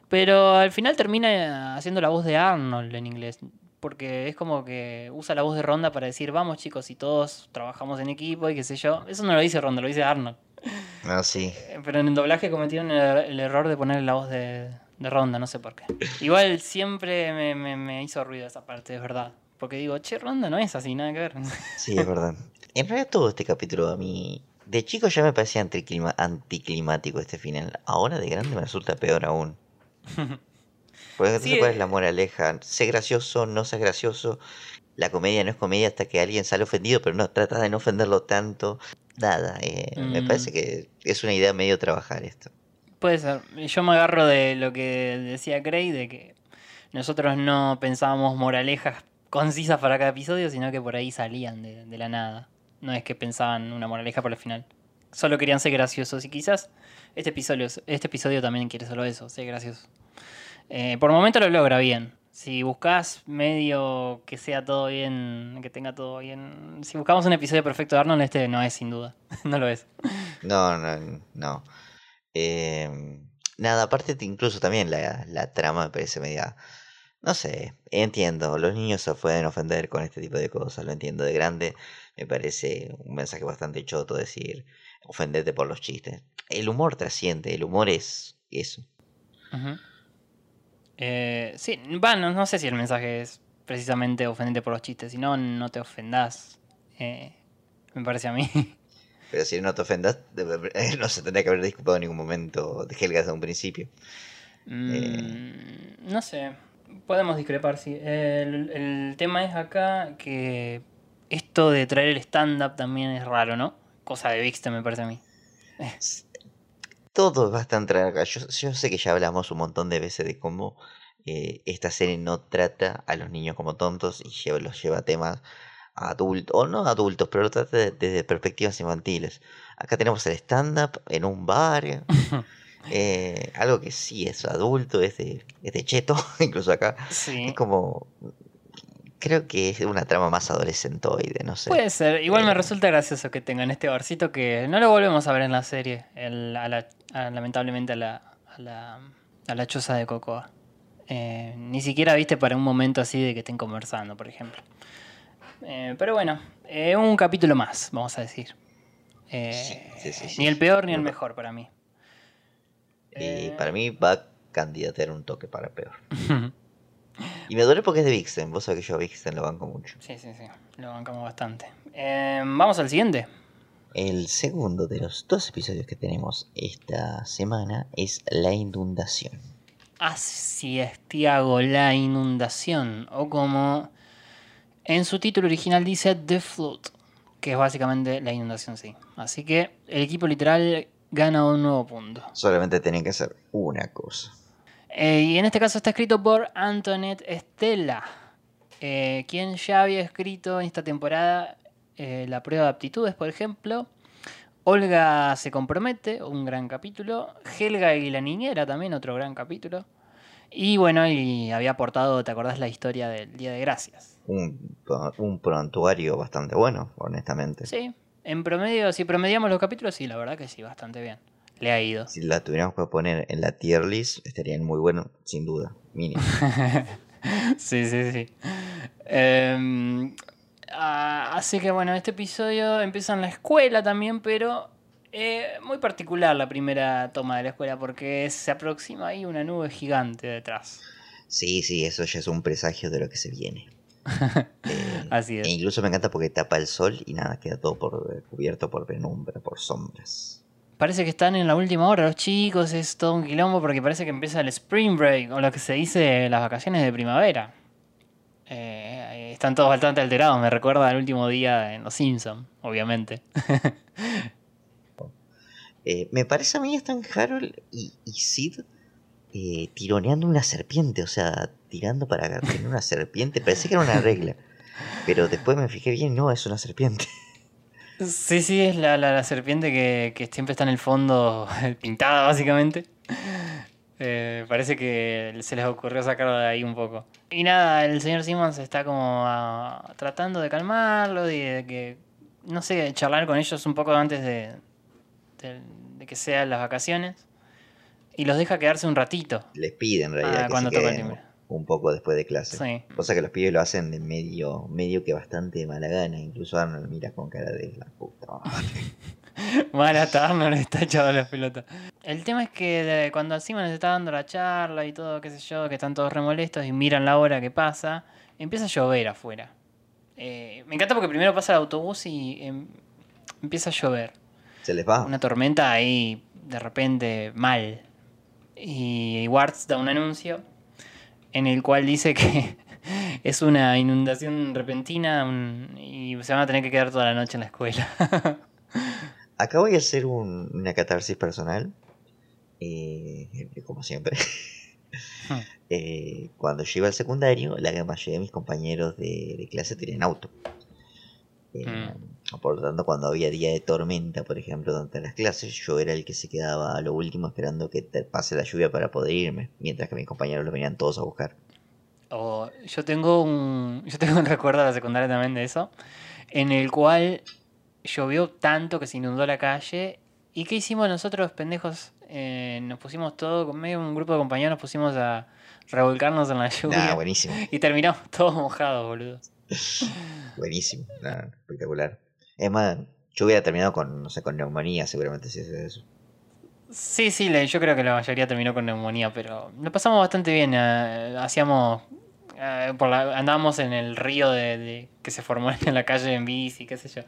Pero al final termina haciendo la voz de Arnold en inglés. Porque es como que usa la voz de Ronda para decir, vamos chicos, y todos trabajamos en equipo y qué sé yo. Eso no lo dice Ronda, lo dice Arnold. No, sí. Eh, Pero en el doblaje cometieron el, el error de poner la voz de, de Ronda, no sé por qué. Igual siempre me, me- me hizo ruido esa parte, es verdad. Porque digo, che, Ronda no es así, nada que ver. Sí, es verdad. En realidad todo este capítulo a mí... De chico ya me parecía anticlima- anticlimático este final. Ahora de grande me resulta peor aún. Porque Sí, cuál es eh. la moraleja. Sé gracioso, no seas gracioso. La comedia no es comedia hasta que alguien sale ofendido, pero no, trata de no ofenderlo tanto. Nada, eh, me Mm. parece que es una idea medio trabajar esto. Puede ser. Yo me agarro de lo que decía Craig, de que nosotros no pensábamos moralejas concisas para cada episodio, sino que por ahí salían de, de la nada. No es que pensaban una moraleja por el final. Solo querían ser graciosos y quizás este episodio, este episodio también quiere solo eso, ser gracioso. Eh, por momento lo logra bien. Si buscas medio que sea todo bien, que tenga todo bien. Si buscamos un episodio perfecto de Arnold, este no es sin duda. no lo es. No, no, no. Eh, nada, aparte te- incluso también la, la trama me parece media... No sé, entiendo, los niños se pueden ofender con este tipo de cosas, lo entiendo de grande, me parece un mensaje bastante choto decir ofenderte por los chistes. El humor trasciende, el humor es eso. Eh, sí, bueno, no sé si el mensaje es precisamente ofenderte por los chistes, si no, no te ofendás. Eh, me parece a mí. Pero si no te ofendas, debe- no se tendría que haber disculpado en ningún momento de Helga desde un principio. Mm, no sé, podemos discrepar, sí. El, el tema es acá que esto de traer el stand-up también es raro, ¿no? Cosa de Vixte, me parece a mí. Todo es bastante raro acá. Yo, yo sé que ya hablamos un montón de veces de cómo eh, esta serie no trata a los niños como tontos y lleva- los lleva a temas adultos, o no adultos, pero lo trata de- desde perspectivas infantiles. Acá tenemos el stand-up en un bar, eh, algo que sí es adulto, es de, es de cheto, incluso acá. Sí. Es como... Creo que es una trama más adolescentoide, no sé. Puede ser. Igual me Eh, resulta gracioso que tengan este barcito que no lo volvemos a ver en la serie. el- a la- a- lamentablemente a la, a la, a la choza de Cocoa. Eh, ni siquiera viste para un momento así de que estén conversando, por ejemplo. Pero bueno, un capítulo más, vamos a decir. Sí, sí, sí. Ni el peor ni el mejor para mí. Y Eh. para mí va a candidatear un toque para peor. Y me duele porque es de Vixen. Vos sabés que yo a Vixen lo banco mucho. sí, sí, sí. Lo bancamos bastante. Eh, Vamos al siguiente. El segundo de los dos episodios que tenemos esta semana es La Inundación. Así es, Tiago, la inundación. O como en su título original dice The Flood, que es básicamente la inundación, sí. Así que el equipo literal gana un nuevo punto. Solamente tenían que hacer una cosa. Eh, y en este caso está escrito por Antoinette Estela, eh, quien ya había escrito en esta temporada eh, la prueba de aptitudes, por ejemplo. Olga se compromete, un gran capítulo. Helga y la niñera también, otro gran capítulo. Y bueno, y había aportado, ¿te acordás la historia del Día de Gracias? Un, un prontuario bastante bueno, honestamente. Sí, en promedio, si promediamos los capítulos, sí, la verdad que sí, bastante bien. Le ha ido. Si la tuviéramos que poner en la tier list, estarían muy buenos, sin duda. Mínimo. sí, sí, sí. Em, así que bueno, este episodio empieza en la escuela también, pero eh, muy particular la primera toma de la escuela porque se aproxima ahí una nube gigante detrás. Sí, sí, eso ya es un presagio de lo que se viene. Eh, Así es. E incluso me encanta porque tapa el sol y nada, queda todo por, eh, cubierto por penumbra, por sombras. Parece que están en la última hora los chicos, es todo un quilombo porque parece que empieza el spring break o lo que se dice las vacaciones de primavera. Eh, están todos bastante alterados, me recuerda al último día en Los Simpsons, obviamente. Eh, me parece a mí están Harold y, y Sid eh, tironeando una serpiente, o sea, tirando para tener una serpiente. Parece que era una regla. Pero después me fijé bien, no, es una serpiente. Sí, sí, es la, la- la serpiente que, que siempre está en el fondo pintada, básicamente. Eh, parece que se les ocurrió sacarlo de ahí un poco. Y nada, el señor Simmons está como ah, tratando de calmarlo y de que, no sé, charlar con ellos un poco antes de, de que sean las vacaciones. Y los deja quedarse un ratito. Les pide en realidad Ah, que cuando se toca el timbre. un poco después de clase. Sí. Cosa que los pibes lo hacen de medio, medio que bastante de mala gana. Incluso Arnold mira con cara de la puta madre. Hasta Arnold está echado a la pelota. El tema es que de- cuando Simon les está dando la charla y todo, qué sé yo, que están todos remolestos y miran la hora que pasa, empieza a llover afuera. Eh, me encanta porque primero pasa el autobús y em, empieza a llover. Se les va. Una tormenta ahí de repente mal. Y Warts da un anuncio en el cual dice que es una inundación repentina un- y se van a tener que quedar toda la noche en la escuela. Acá voy a hacer un- una catarsis personal. eh, como siempre. Hmm. Eh, cuando yo iba al secundario, la mayoría de mis compañeros de, de clase tenían auto. Eh, Hmm. Por lo tanto, cuando había día de tormenta, por ejemplo, durante las clases, yo era el que se quedaba a lo último esperando que te pase la lluvia para poder irme, mientras que mis compañeros los venían todos a buscar. Yo tengo un. Yo tengo un recuerdo de la secundaria también de eso. En el cual llovió tanto que se inundó la calle. ¿Y qué hicimos nosotros, pendejos? Eh, nos pusimos todo, con medio un grupo de compañeros, nos pusimos a revolcarnos en la lluvia. Nah, buenísimo, y terminamos todos mojados, boludo. buenísimo, nah, espectacular. Es más, yo hubiera terminado con, no sé, con neumonía seguramente si haces eso. Sí, sí, yo creo que la mayoría terminó con neumonía, pero lo pasamos bastante bien. eh, hacíamos. eh, por la- andábamos en el río de, de- que se formó en la calle en bici, qué sé yo.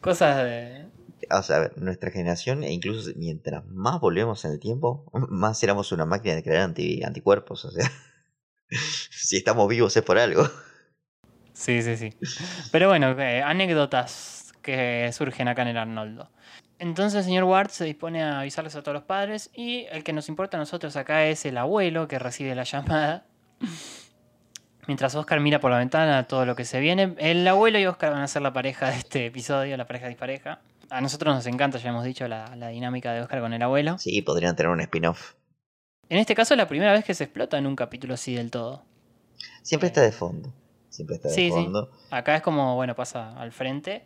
Cosas de. O sea, a ver, nuestra generación, e incluso mientras más volvemos en el tiempo, más éramos una máquina de crear anti- anticuerpos. O sea, si estamos vivos es por algo. Sí, sí, sí. Pero bueno, eh, anécdotas que surgen acá en el Arnoldo. Entonces el señor Ward se dispone a avisarles a todos los padres y el que nos importa a nosotros acá es el abuelo que recibe la llamada. Mientras Oscar mira por la ventana todo lo que se viene, el abuelo y Oscar van a ser la pareja de este episodio, la pareja dispareja. A nosotros nos encanta, ya hemos dicho, la, la dinámica de Oscar con el abuelo. Sí, podrían tener un spin-off. En este caso es la primera vez que se explota en un capítulo así del todo. Siempre está de fondo. Siempre está de Sí, sí. fondo. Acá es como, bueno, pasa al frente.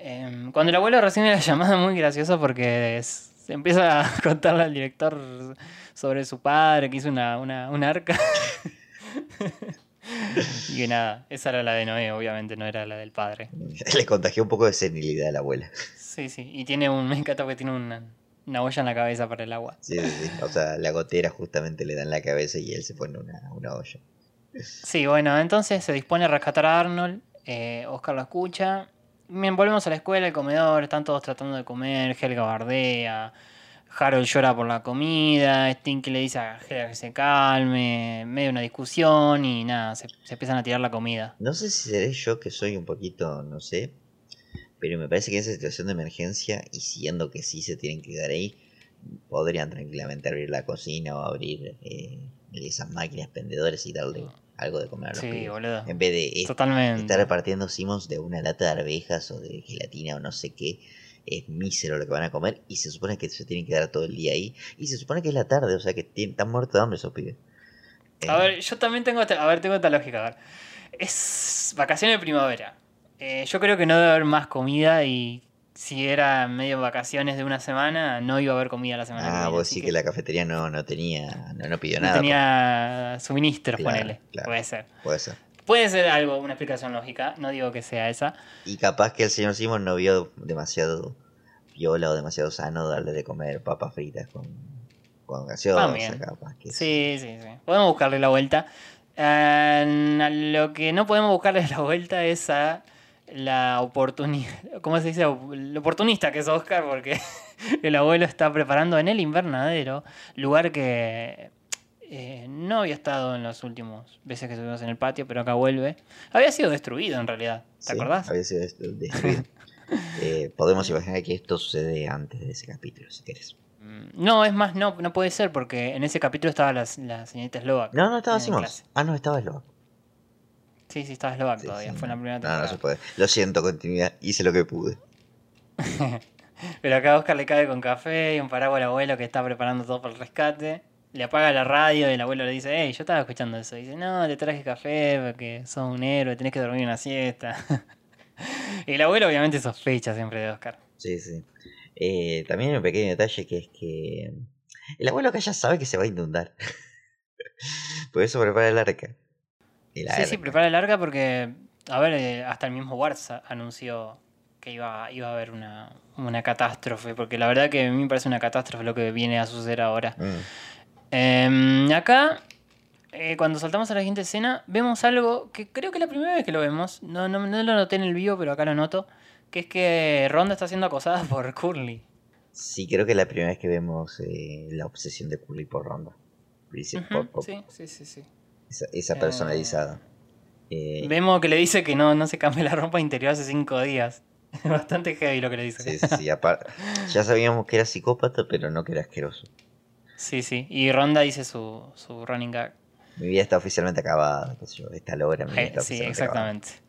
Em, cuando el abuelo recibe la llamada, muy gracioso porque es- se empieza a contarle al director y hizo una, una, un arca. y nada, esa era la de Noé, obviamente, no era la del padre. Le contagió un poco de senilidad a la abuela. Sí, sí. Y tiene un, me encanta porque tiene una, una olla en la cabeza para el agua. Sí, sí, sí. O sea, la gotera justamente le da en la cabeza y él se pone una, una olla. Sí, bueno, entonces se dispone a rescatar a Arnold. eh, Oscar lo escucha. Bien, volvemos a la escuela, el comedor, están todos tratando de comer. Helga bardea. Harold llora por la comida. Stinky le dice a Helga que se calme. Medio una discusión y nada, se, se empiezan a tirar la comida. No sé si seré yo que soy un poquito, no sé, pero me parece que en esa situación de emergencia, y siendo que sí se tienen que quedar ahí, podrían tranquilamente abrir la cocina o abrir eh, esas máquinas pendedoras y darle algo de comer a los Sí, pibes. boludo. En vez de eh, Totalmente. estar repartiendo Simmons de una lata de arvejas o de gelatina o no sé qué, es mísero lo que van a comer y se supone que se tienen que quedar todo el día ahí y se supone que es la tarde, o sea que están muertos de hambre esos pibes. A Eh, ver, yo también tengo esta, a ver, tengo esta lógica. A ver. Es vacaciones de primavera. Eh, yo creo que no debe haber más comida y si era medio vacaciones de una semana, no iba a haber comida la semana que Ah, viene. vos así sí que la cafetería no, no tenía, no, no pidió no nada. pues. tenía suministros, Claro, ponele. claro. Puede ser. Puede ser. Puede ser algo, una explicación lógica. No digo que sea esa. Y capaz que el señor Simon no vio demasiado viola o demasiado sano darle de comer papas fritas con, con gaseosa, capaz que Sí, sí, sí. Podemos buscarle la vuelta. Eh, a lo que no podemos buscarle la vuelta es a la oportunidad. ¿Cómo se dice? Lo oportunista que es Oscar, porque el abuelo está preparando en el invernadero, lugar que eh, no había estado en las últimas veces que estuvimos en el patio, pero acá vuelve. Había sido destruido en realidad, ¿te Sí, acordás? Había sido dest- destruido. Eh, podemos imaginar que esto sucede antes de ese capítulo, si querés. Mm, No, es más, no, no puede ser, porque en ese capítulo estaba la, la señorita Slovak. No, no estaba clase. Ah, no, estaba Slow. Sí, sí, estaba Slovak Sí, todavía, sí, fue en la primera no, temporada. no se puede. Lo siento, continuidad. Hice lo que pude. Pero acá Oscar le cae con café y un paraguas al abuelo que está preparando todo para el rescate. Le apaga la radio y el abuelo le dice, hey, yo estaba escuchando eso. Y dice, no, te traje café porque sos un héroe, tenés que dormir una siesta. y el abuelo obviamente sospecha siempre de Oscar. Sí, sí. Eh, también hay un pequeño detalle que es que el abuelo acá ya sabe que se va a inundar. Por eso prepara el arca. Sí, sí, prepara el arca porque, a ver, eh, hasta el mismo Warts anunció que iba, iba a haber una, una catástrofe. Porque la verdad que a mí me parece una catástrofe lo que viene a suceder ahora. Mm. Em, acá, eh, cuando saltamos a la siguiente escena, vemos algo que creo que es la primera vez que lo vemos. No, no, no lo noté en el vivo, pero acá lo noto. Que es que Ronda está siendo acosada por Curly. Sí, creo que es la primera vez que vemos eh, la obsesión de Curly por Ronda. Dice, Ujú, por- por- sí, sí, sí, sí. Esa, esa Eh, personalizada. Eh, Vemos que le dice que no, no se cambia la ropa interior hace cinco días. Es bastante heavy lo que le dice. sí, sí, sí, apar- ya sabíamos que era psicópata, pero no que era asqueroso. Sí, sí. Y Ronda dice su, su running gag. Mi vida está oficialmente acabada, qué sé yo, esta logra mi vida Eh, está sí, oficialmente acabada. exactamente.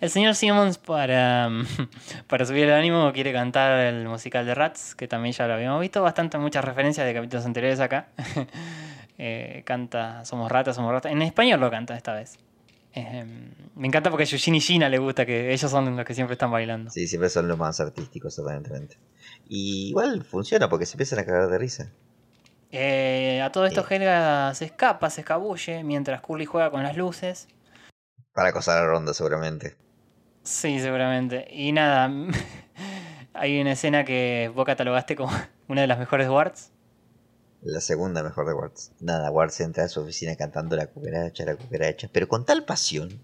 El señor Simmons para, para subir el ánimo quiere cantar el musical de Rats, que también ya lo habíamos visto, bastante muchas referencias de capítulos anteriores acá. Eh, canta Somos ratas, somos ratas. En español lo canta esta vez. Eh, me encanta porque a Eugene y Gina le gusta que ellos son los que siempre están bailando. Sí, siempre son los más artísticos, aparentemente. Y igual funciona porque se empiezan a cagar de risa. Eh, a todo esto. Helga se escapa, se escabulle, mientras Curly juega con las luces. Para acosar a Ronda, seguramente. Sí, seguramente. Y nada, hay una escena que vos catalogaste como una de las mejores Warts. La segunda mejor de Warts. Nada, Warts entra a su oficina cantando la cucaracha, la cucaracha, pero con tal pasión.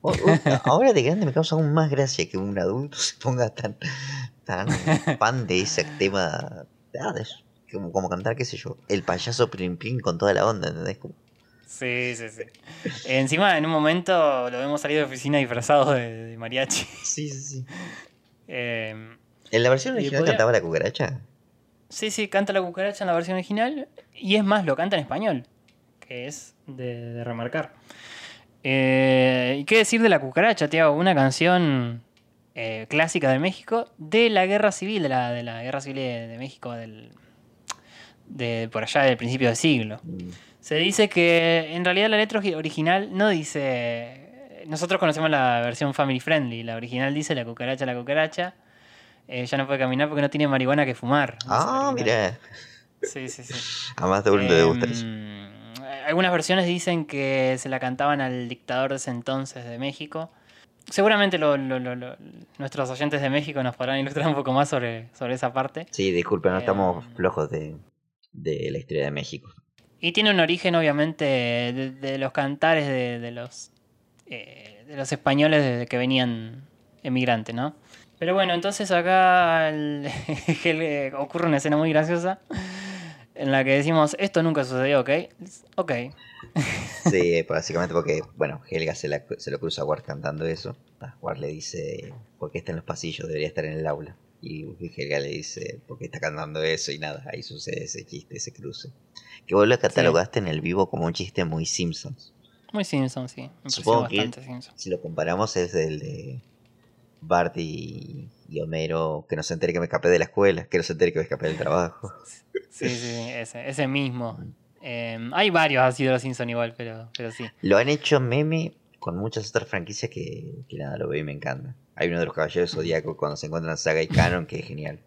O- o- ahora de grande me causa aún más gracia que un adulto se ponga tan, tan fan de ese tema. es como, como cantar, qué sé yo, el payaso Prim Prim con toda la onda, ¿entendés? Como- Sí, sí, sí. Encima, en un momento lo vemos salir de oficina disfrazado de, de mariachi. Sí, sí, sí. Eh, ¿En la versión original podría- cantaba la cucaracha? Sí, sí, canta la cucaracha en la versión original. Y es más, lo canta en español. Que es de, remarcar. Eh, ¿Y qué decir de la cucaracha, Tiago? Una canción eh, clásica de México de la guerra civil, de la, guerra civil de, México del, de por allá del principio del siglo. Se dice que en realidad la letra ori- original no dice. Nosotros conocemos la versión family friendly. La original dice la cucaracha, la cucaracha. Eh, ya no puede caminar porque no tiene marihuana que fumar. Ah, mira. Sí, sí, sí. A más de uno le gusta eso. Em, algunas versiones dicen que se la cantaban al dictador de ese entonces de México. Seguramente lo- lo- lo- lo- nuestros oyentes de México nos podrán ilustrar un poco más sobre, sobre esa parte. Sí, disculpen, no Eh, estamos flojos de, de la historia de México. Y tiene un origen, obviamente, de, de los cantares de, de los eh, de los españoles desde que venían emigrantes, ¿no? Pero bueno, entonces acá el- el- ocurre una escena muy graciosa en la que decimos, esto nunca sucedió, ¿ok? Ok. Sí, básicamente porque, bueno, Helga se, la- se lo cruza a Ward cantando eso. Ah, Ward le dice, ¿por qué está en los pasillos? Debería estar en el aula. Y Helga le dice, ¿por qué está cantando eso? Y nada, ahí sucede ese chiste, ese cruce. Que vos lo catalogaste en el vivo como un chiste muy Simpsons. Muy Simpson, sí. Me Supongo que bastante Simpson. si lo comparamos es el de Bart y, y Homero, que no se entere que me escapé de la escuela, que no se entere que me escapé del trabajo. Sí, sí, ese, ese mismo. Eh, hay varios así de los Simpson igual, pero, pero sí. Lo han hecho meme con muchas otras franquicias que, que nada, lo veo y me encanta. Hay uno de los Caballeros Zodíaco cuando se encuentran Saga y Canon, que es genial.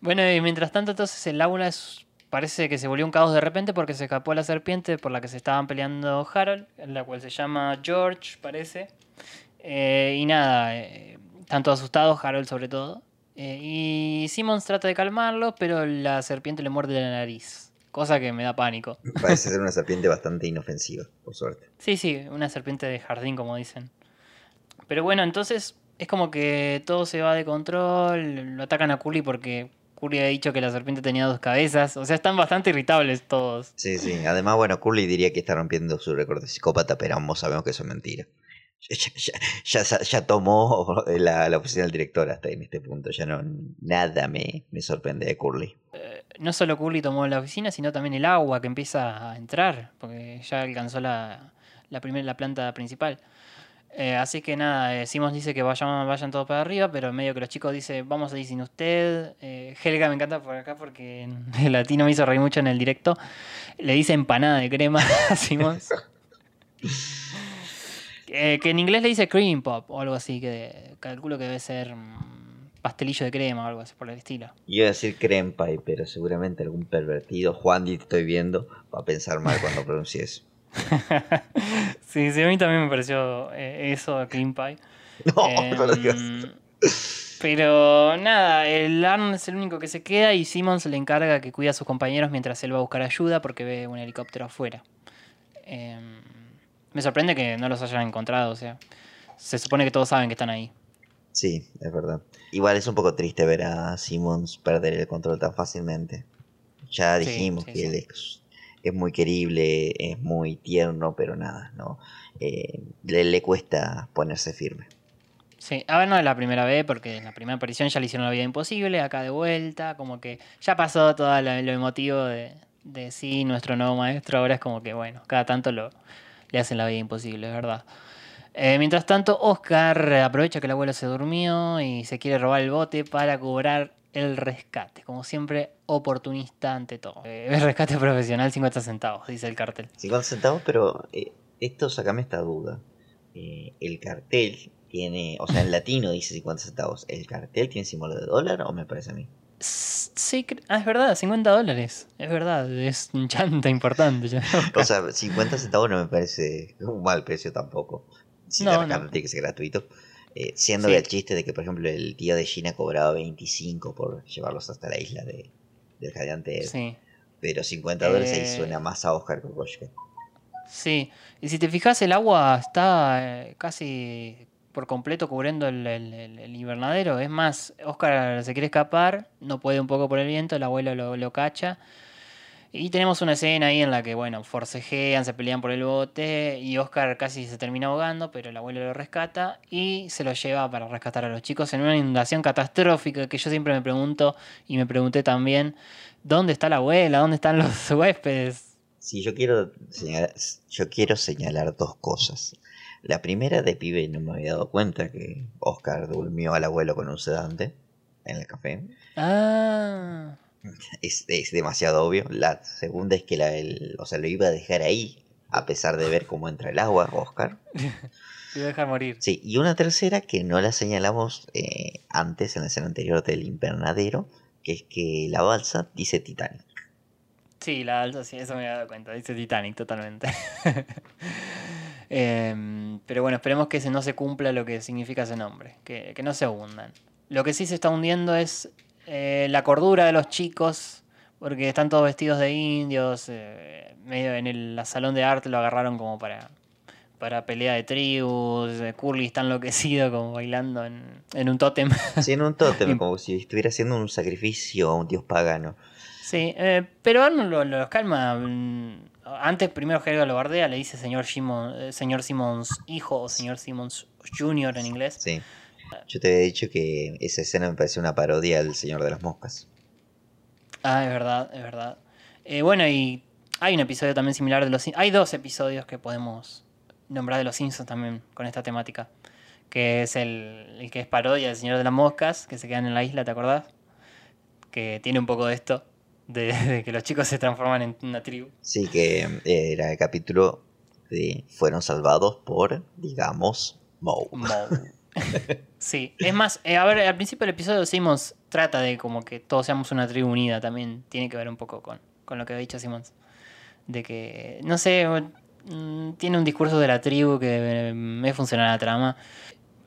Bueno, y mientras tanto, entonces el aula es- parece que se volvió un caos de repente porque se escapó la serpiente por la que se estaban peleando Harold, en la cual se llama George, parece. Eh, y nada, eh, están todos asustados, Harold sobre todo. Eh, y Simmons trata de calmarlo, pero la serpiente le muerde la nariz, cosa que me da pánico. Parece ser una serpiente bastante inofensiva, por suerte. Sí, sí, una serpiente de jardín, como dicen. Pero bueno, entonces es como que todo se va de control, lo atacan a Curly porque Curly ha dicho que la serpiente tenía dos cabezas, o sea, están bastante irritables todos. Sí, sí. Además, bueno, Curly diría que está rompiendo su récord de psicópata, pero ambos sabemos que eso es mentira. Ya, ya- tomó la, la oficina del director hasta en este punto. Ya no nada me, me sorprende de Curly. No solo Curly tomó la oficina, sino también el agua que empieza a entrar, porque ya alcanzó la, la primera la planta principal. Eh, así que nada, eh, Simons dice que vayan, vayan todos para arriba, pero en medio que los chicos dicen, vamos a ir sin usted. Eh, Helga me encanta por acá porque el latino me hizo reír mucho en el directo. Le dice empanada de crema a Simons. Eh, que en inglés le dice cream pop o algo así, que calculo que debe ser mm, pastelillo de crema o algo así por el estilo. Yo iba a decir creme pie, pero seguramente algún pervertido, Juan, te estoy viendo, va a pensar mal cuando pronuncie eso. sí, sí, a mí también me pareció eh, eso, Clean Pie. No, Em, por Dios. pero nada, el Arnold es el único que se queda y Simmons le encarga que cuida a sus compañeros mientras él va a buscar ayuda porque ve un helicóptero afuera. Em, me sorprende que no los hayan encontrado, o sea, se supone que todos saben que están ahí. Sí, es verdad. Igual es un poco triste ver a Simmons perder el control tan fácilmente. Ya Sí, dijimos sí, que sí. él es, es muy querible, es muy tierno, pero nada, no. Eh, le, le cuesta ponerse firme. Sí, a ver, no es la primera vez, porque en la primera aparición ya le hicieron la vida imposible, acá de vuelta, como que ya pasó todo lo, lo emotivo de, de sí, nuestro nuevo maestro, ahora es como que, bueno, cada tanto lo, le hacen la vida imposible, es verdad. Eh, mientras tanto, Oscar aprovecha que el abuelo se durmió y se quiere robar el bote para cobrar el rescate. Como siempre, oportunista ante todo. Eh, el rescate profesional, 50 centavos, dice el cartel. 50 centavos, pero eh, esto sacame esta duda. El cartel tiene, o sea, en latino dice 50 centavos. ¿El cartel tiene símbolo de dólar o me parece a mí? Sí, ah, es verdad, 50 dólares. Es verdad, es un chanta importante. ya. O sea, 50 centavos no me parece un mal precio tampoco. Si No, la no. tiene que ser gratuito. Eh, siendo Sí. el chiste de que, por ejemplo, el tío de Gina cobraba 25 por llevarlos hasta la isla de, del Jadeante. Sí. Pero 50 dólares ahí Eh, suena más a Oscar Kokoschka. Sí, y si te fijas, el agua está eh, casi por completo cubriendo el, invernadero. Es más, Oscar se quiere escapar, no puede un poco por el viento, el abuelo lo, cacha. Y tenemos una escena ahí en la que, bueno, forcejean, se pelean por el bote y Oscar casi se termina ahogando, pero el abuelo lo rescata y se lo lleva para rescatar a los chicos en una inundación catastrófica que yo siempre me pregunto y me pregunté también, ¿dónde está la abuela? ¿Dónde están los huéspedes? Sí, yo quiero, yo quiero señalar dos cosas. La primera, de pibe no me había dado cuenta que Oscar durmió al abuelo con un sedante en el café. Ah, Es, es demasiado obvio. La segunda es que la, el- o sea, lo iba a dejar ahí, a pesar de ver cómo entra el agua, Oscar. te voy a dejar morir. Sí, y una tercera que no la señalamos eh, antes, en la escena anterior del invernadero, que es que la balsa dice Titanic. Sí, la alza, sí, eso me he dado cuenta. Dice Titanic totalmente. Em, pero bueno, esperemos que ese no se cumpla lo que significa ese nombre, que, que no se hundan. Lo que sí se está hundiendo es eh, la cordura de los chicos, porque están todos vestidos de indios, eh, medio en el salón de arte lo agarraron como para, para pelea de tribus, eh, Curly está enloquecido como bailando en, en un tótem. Sí, en un tótem, como si estuviera haciendo un sacrificio a un dios pagano. Sí, eh, pero Arnold lo, lo calma. mm, Antes, primero Helga lo bardea, le dice señor, Simon, eh, señor Simmons hijo o señor Simmons Jr. en inglés. Sí. Yo te había dicho que esa escena me parece una parodia al Señor de las Moscas. Ah, es verdad, es verdad. Eh, bueno, y hay un episodio también similar de los Hay dos episodios que podemos nombrar de los Simpsons también con esta temática. Que es el, el que es parodia del Señor de las Moscas, que se quedan en la isla, ¿te acordás? Que tiene un poco de esto, de, de que los chicos se transforman en una tribu. Sí, que eh, era el capítulo de Fueron salvados por, digamos, Moe. Moe. Sí, es más, eh, a ver, al principio del episodio Simmons trata de como que todos seamos una tribu unida, también tiene que ver un poco con, con lo que ha dicho Simmons. De que, no sé, mm, tiene un discurso de la tribu que eh, me funciona la trama.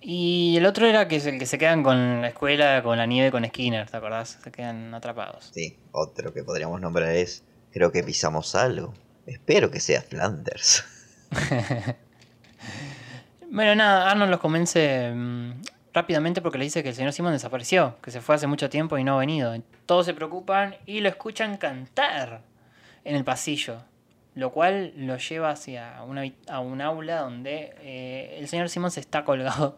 Y el otro era que es el que se quedan con la escuela, con la nieve, con Skinner, ¿te acordás? Se quedan atrapados. Sí, otro que podríamos nombrar es, creo que pisamos algo. Espero que sea Flanders. Bueno, nada, Arnold los convence mm, rápidamente porque le dice que el señor Simon desapareció, que se fue hace mucho tiempo y no ha venido. Todos se preocupan y lo escuchan cantar en el pasillo, lo cual lo lleva hacia una, a un aula donde eh, el señor Simon se está colgado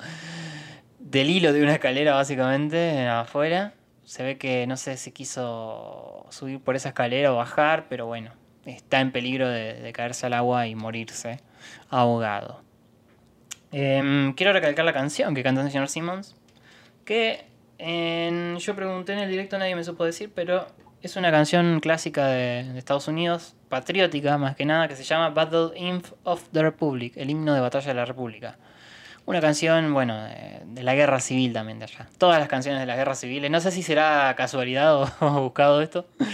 del hilo de una escalera básicamente afuera. Se ve que no sé si quiso subir por esa escalera o bajar, pero bueno, está en peligro de, de caerse al agua y morirse ahogado. Em, quiero recalcar la canción que canta el señor Simmons. Que yo pregunté en el directo, nadie me supo decir, pero es una canción clásica de Estados Unidos, patriótica más que nada, que se llama Battle Hymn of the Republic, el himno de batalla de la República. Una canción, bueno, de, la guerra civil también de allá. Todas las canciones de las guerras civiles. No sé si será casualidad o, o buscado esto.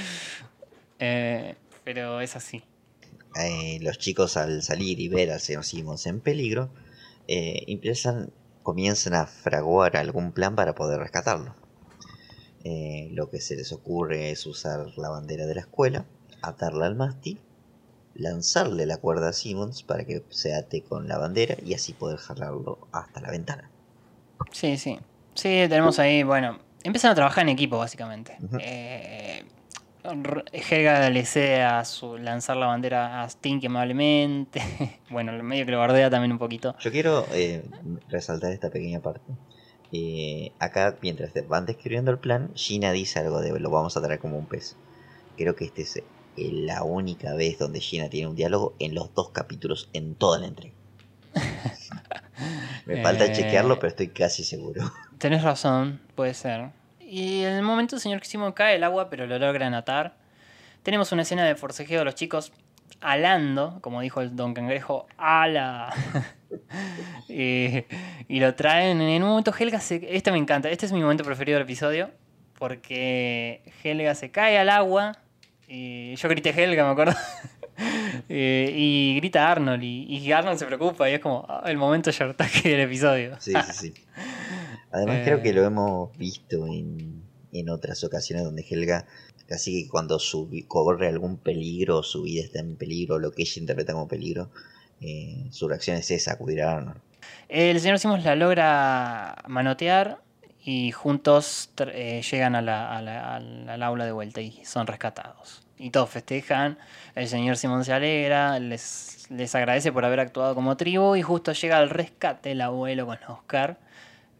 Eh, pero es así. Los chicos al salir y ver al señor Simmons en peligro, eh, empiezan, comienzan a fraguar algún plan para poder rescatarlo. Eh, lo que se les ocurre es usar la bandera de la escuela, atarla al mástil, lanzarle la cuerda a Simmons para que se ate con la bandera y así poder jalarlo hasta la ventana. Sí, sí. Sí, tenemos ahí, bueno, empiezan a trabajar en equipo básicamente. Eh, Helga le cede a su lanzar la bandera a Sting amablemente. bueno, medio que lo bardea también un poquito. Yo quiero eh, resaltar esta pequeña parte. Eh, acá, mientras van describiendo el plan, Gina dice algo de lo vamos a traer como un pez. Creo que este es la única vez donde Gina tiene un diálogo en los dos capítulos en toda la entrega. Me falta Eh, chequearlo, pero estoy casi seguro. Tenés razón, puede ser. Y en el momento el señor Simon cae el agua, pero lo logran atar. Tenemos una escena de forcejeo de los chicos alando, como dijo el don Cangrejo, ala. y, y lo traen. En un momento Helga se... Este me encanta, este es mi momento preferido del episodio. Porque Helga se cae al agua. Y yo grité Helga, me acuerdo. Eh, y grita Arnold. Y, y Arnold se preocupa. Y es como ah, el momento yartaje del episodio. Sí, sí, sí. Además, Eh. creo que lo hemos visto en, en otras ocasiones donde Helga, casi que cuando corre algún peligro, su vida está en peligro, lo que ella interpreta como peligro, eh, su reacción es esa, acudir a Arnold. El señor Simons la logra manotear y juntos eh, llegan a la- a la- al, aula de vuelta y son rescatados. Y todos festejan, el señor Simón se alegra, les, les agradece por haber actuado como tribu y justo llega al rescate el abuelo con Oscar.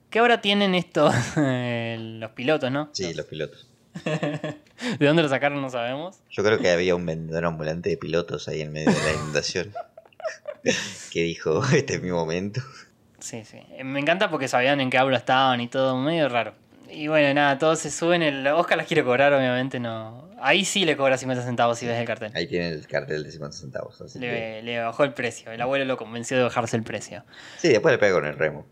Que ahora tienen estos, los pilotos, ¿no? Sí, los pilotos. ¿De dónde lo sacaron? No sabemos. Yo creo que había un vendedor ambulante de pilotos ahí en medio de la inundación que dijo, este es mi momento. Sí, sí. Eh, Me encanta porque sabían en qué aula estaban y todo, medio raro. Y bueno, nada, todos se suben. El... Oscar las quiere cobrar, obviamente no. Ahí sí le cobra 50 centavos si ves el cartel. Ahí tiene el cartel de 50 centavos. Así que... Le bajó el precio. El abuelo lo convenció de bajarse el precio. Sí, después le pega con el remo.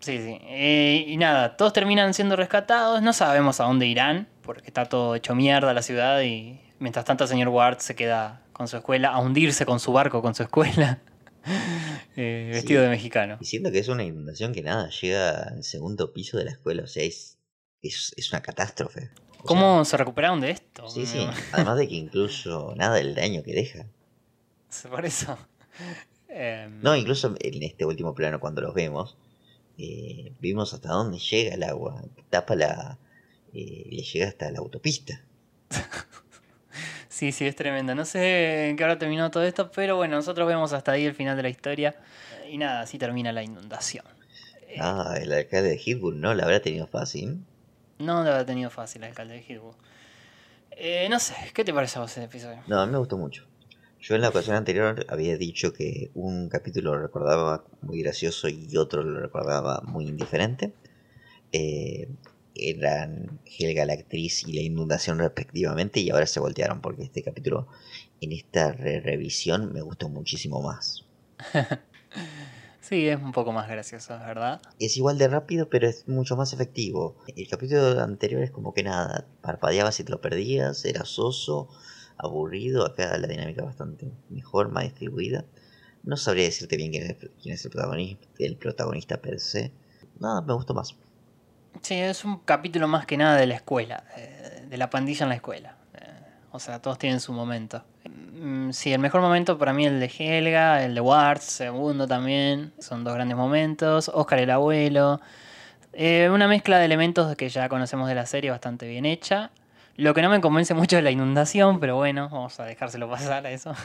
Sí, sí. Eh, y nada, todos terminan siendo rescatados. No sabemos a dónde irán, porque está todo hecho mierda la ciudad y Mientras tanto, el señor Ward se queda con su escuela, a hundirse con su barco, con su escuela, eh, vestido Sí. de mexicano. Y siento que es una inundación que nada, llega al segundo piso de la escuela, o sea, es, es, es una catástrofe. O sea, ¿Cómo se recuperaron de esto? Sí, sí, además de que incluso nada del daño que deja. Por eso. Em, No, incluso en este último plano cuando los vemos, eh, vimos hasta dónde llega el agua, tapa la... eh, le llega hasta la autopista. Sí, sí, es tremendo. No sé en qué hora terminó todo esto, pero bueno, nosotros vemos hasta ahí el final de la historia. Y nada, así termina la inundación. Ah, el alcalde de Hitbull no la habrá tenido fácil. No lo habrá tenido fácil el alcalde de Hitwood. Eh, no sé, ¿qué te parece a vos ese episodio? No, a mí me gustó mucho. Yo en la ocasión anterior había dicho que un capítulo lo recordaba muy gracioso y otro lo recordaba muy indiferente. Eh, eran Helga la actriz y la inundación respectivamente y ahora se voltearon porque este capítulo en esta re- revisión me gustó muchísimo más. Sí, es un poco más gracioso, ¿verdad? Es igual de rápido pero es mucho más efectivo. El capítulo anterior es como que nada, parpadeabas y te lo perdías, era soso, aburrido, acá la dinámica bastante mejor, más distribuida. No sabría decirte bien quién es, quién es el protagonista, el protagonista per se. Nada, me gustó más. Sí, es un capítulo más que nada de la escuela, eh, de la pandilla en la escuela. Eh, O sea, todos tienen su momento. Mm, Sí, el mejor momento para mí el de Helga, el de Warts, segundo también. Son dos grandes momentos. Oscar el abuelo. Eh, una mezcla de elementos que ya conocemos de la serie bastante bien hecha. Lo que no me convence mucho es la inundación, pero bueno, vamos a dejárselo pasar a eso.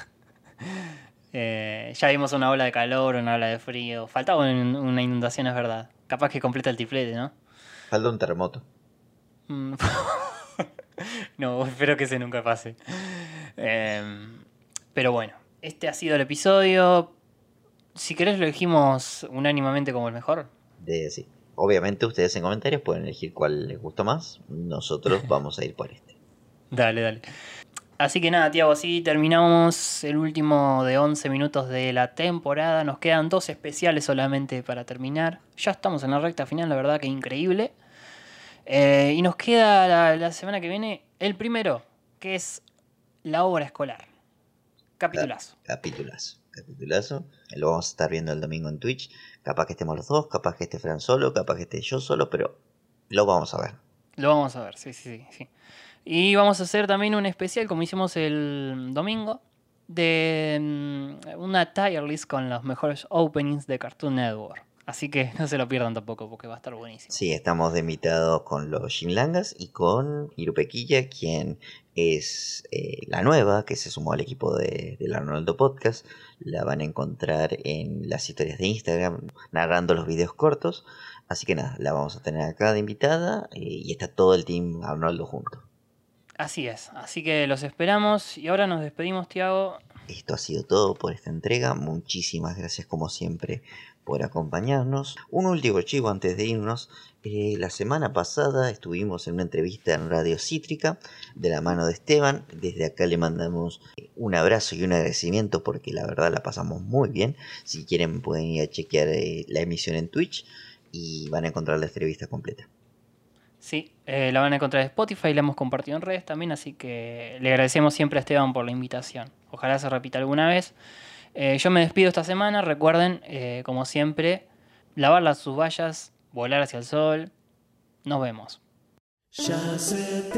Ya vimos una ola de calor, una ola de frío. Faltaba un- una inundación, es verdad. Capaz que completa el triplete, ¿no? Falta un terremoto. Mm. no, espero que ese nunca pase. Em, pero bueno, este ha sido el episodio. Si querés lo elegimos unánimemente como el mejor. De sí. Obviamente ustedes en comentarios pueden elegir cuál les gustó más. Nosotros vamos a ir por este. Dale, dale. Así que nada, Tiago, así terminamos el último de 11 minutos de la temporada. Nos quedan dos especiales solamente para terminar. Ya estamos en la recta final, la verdad que increíble. Eh, y nos queda la, la semana que viene el primero, que es la obra escolar. Capitulazo. Capitulazo. Capitulazo. Lo vamos a estar viendo el domingo en Twitch. Capaz que estemos los dos, capaz que esté Fran solo, capaz que esté yo solo, pero lo vamos a ver. Lo vamos a ver, sí, sí, sí, sí. Y vamos a hacer también un especial, como hicimos el domingo, de mm, una tier list con los mejores openings de Cartoon Network. Así que no se lo pierdan tampoco, porque va a estar buenísimo. Sí, estamos de invitados con los Shinlangas y con Irupequilla, quien es eh, la nueva que se sumó al equipo de, del Arnoldo Podcast. La van a encontrar en las historias de Instagram narrando los videos cortos. Así que nada, la vamos a tener acá de invitada eh, y está todo el team Arnoldo junto. Así es, así que los esperamos y ahora nos despedimos, Tiago. Esto ha sido todo por esta entrega. Muchísimas gracias como siempre por acompañarnos. Un último chivo antes de irnos. Eh, la semana pasada estuvimos en una entrevista en Radio Cítrica de la mano de Esteban. Desde acá le mandamos un abrazo y un agradecimiento porque la verdad la pasamos muy bien. Si quieren pueden ir a chequear eh, la emisión en Twitch y van a encontrar la entrevista completa. Sí, eh, la van a encontrar en Spotify, la hemos compartido en redes también, así que le agradecemos siempre a Esteban por la invitación. Ojalá se repita alguna vez. Eh, yo me despido esta semana, recuerden, eh, como siempre, lavar las sus vallas, volar hacia el sol. Nos vemos. Ya se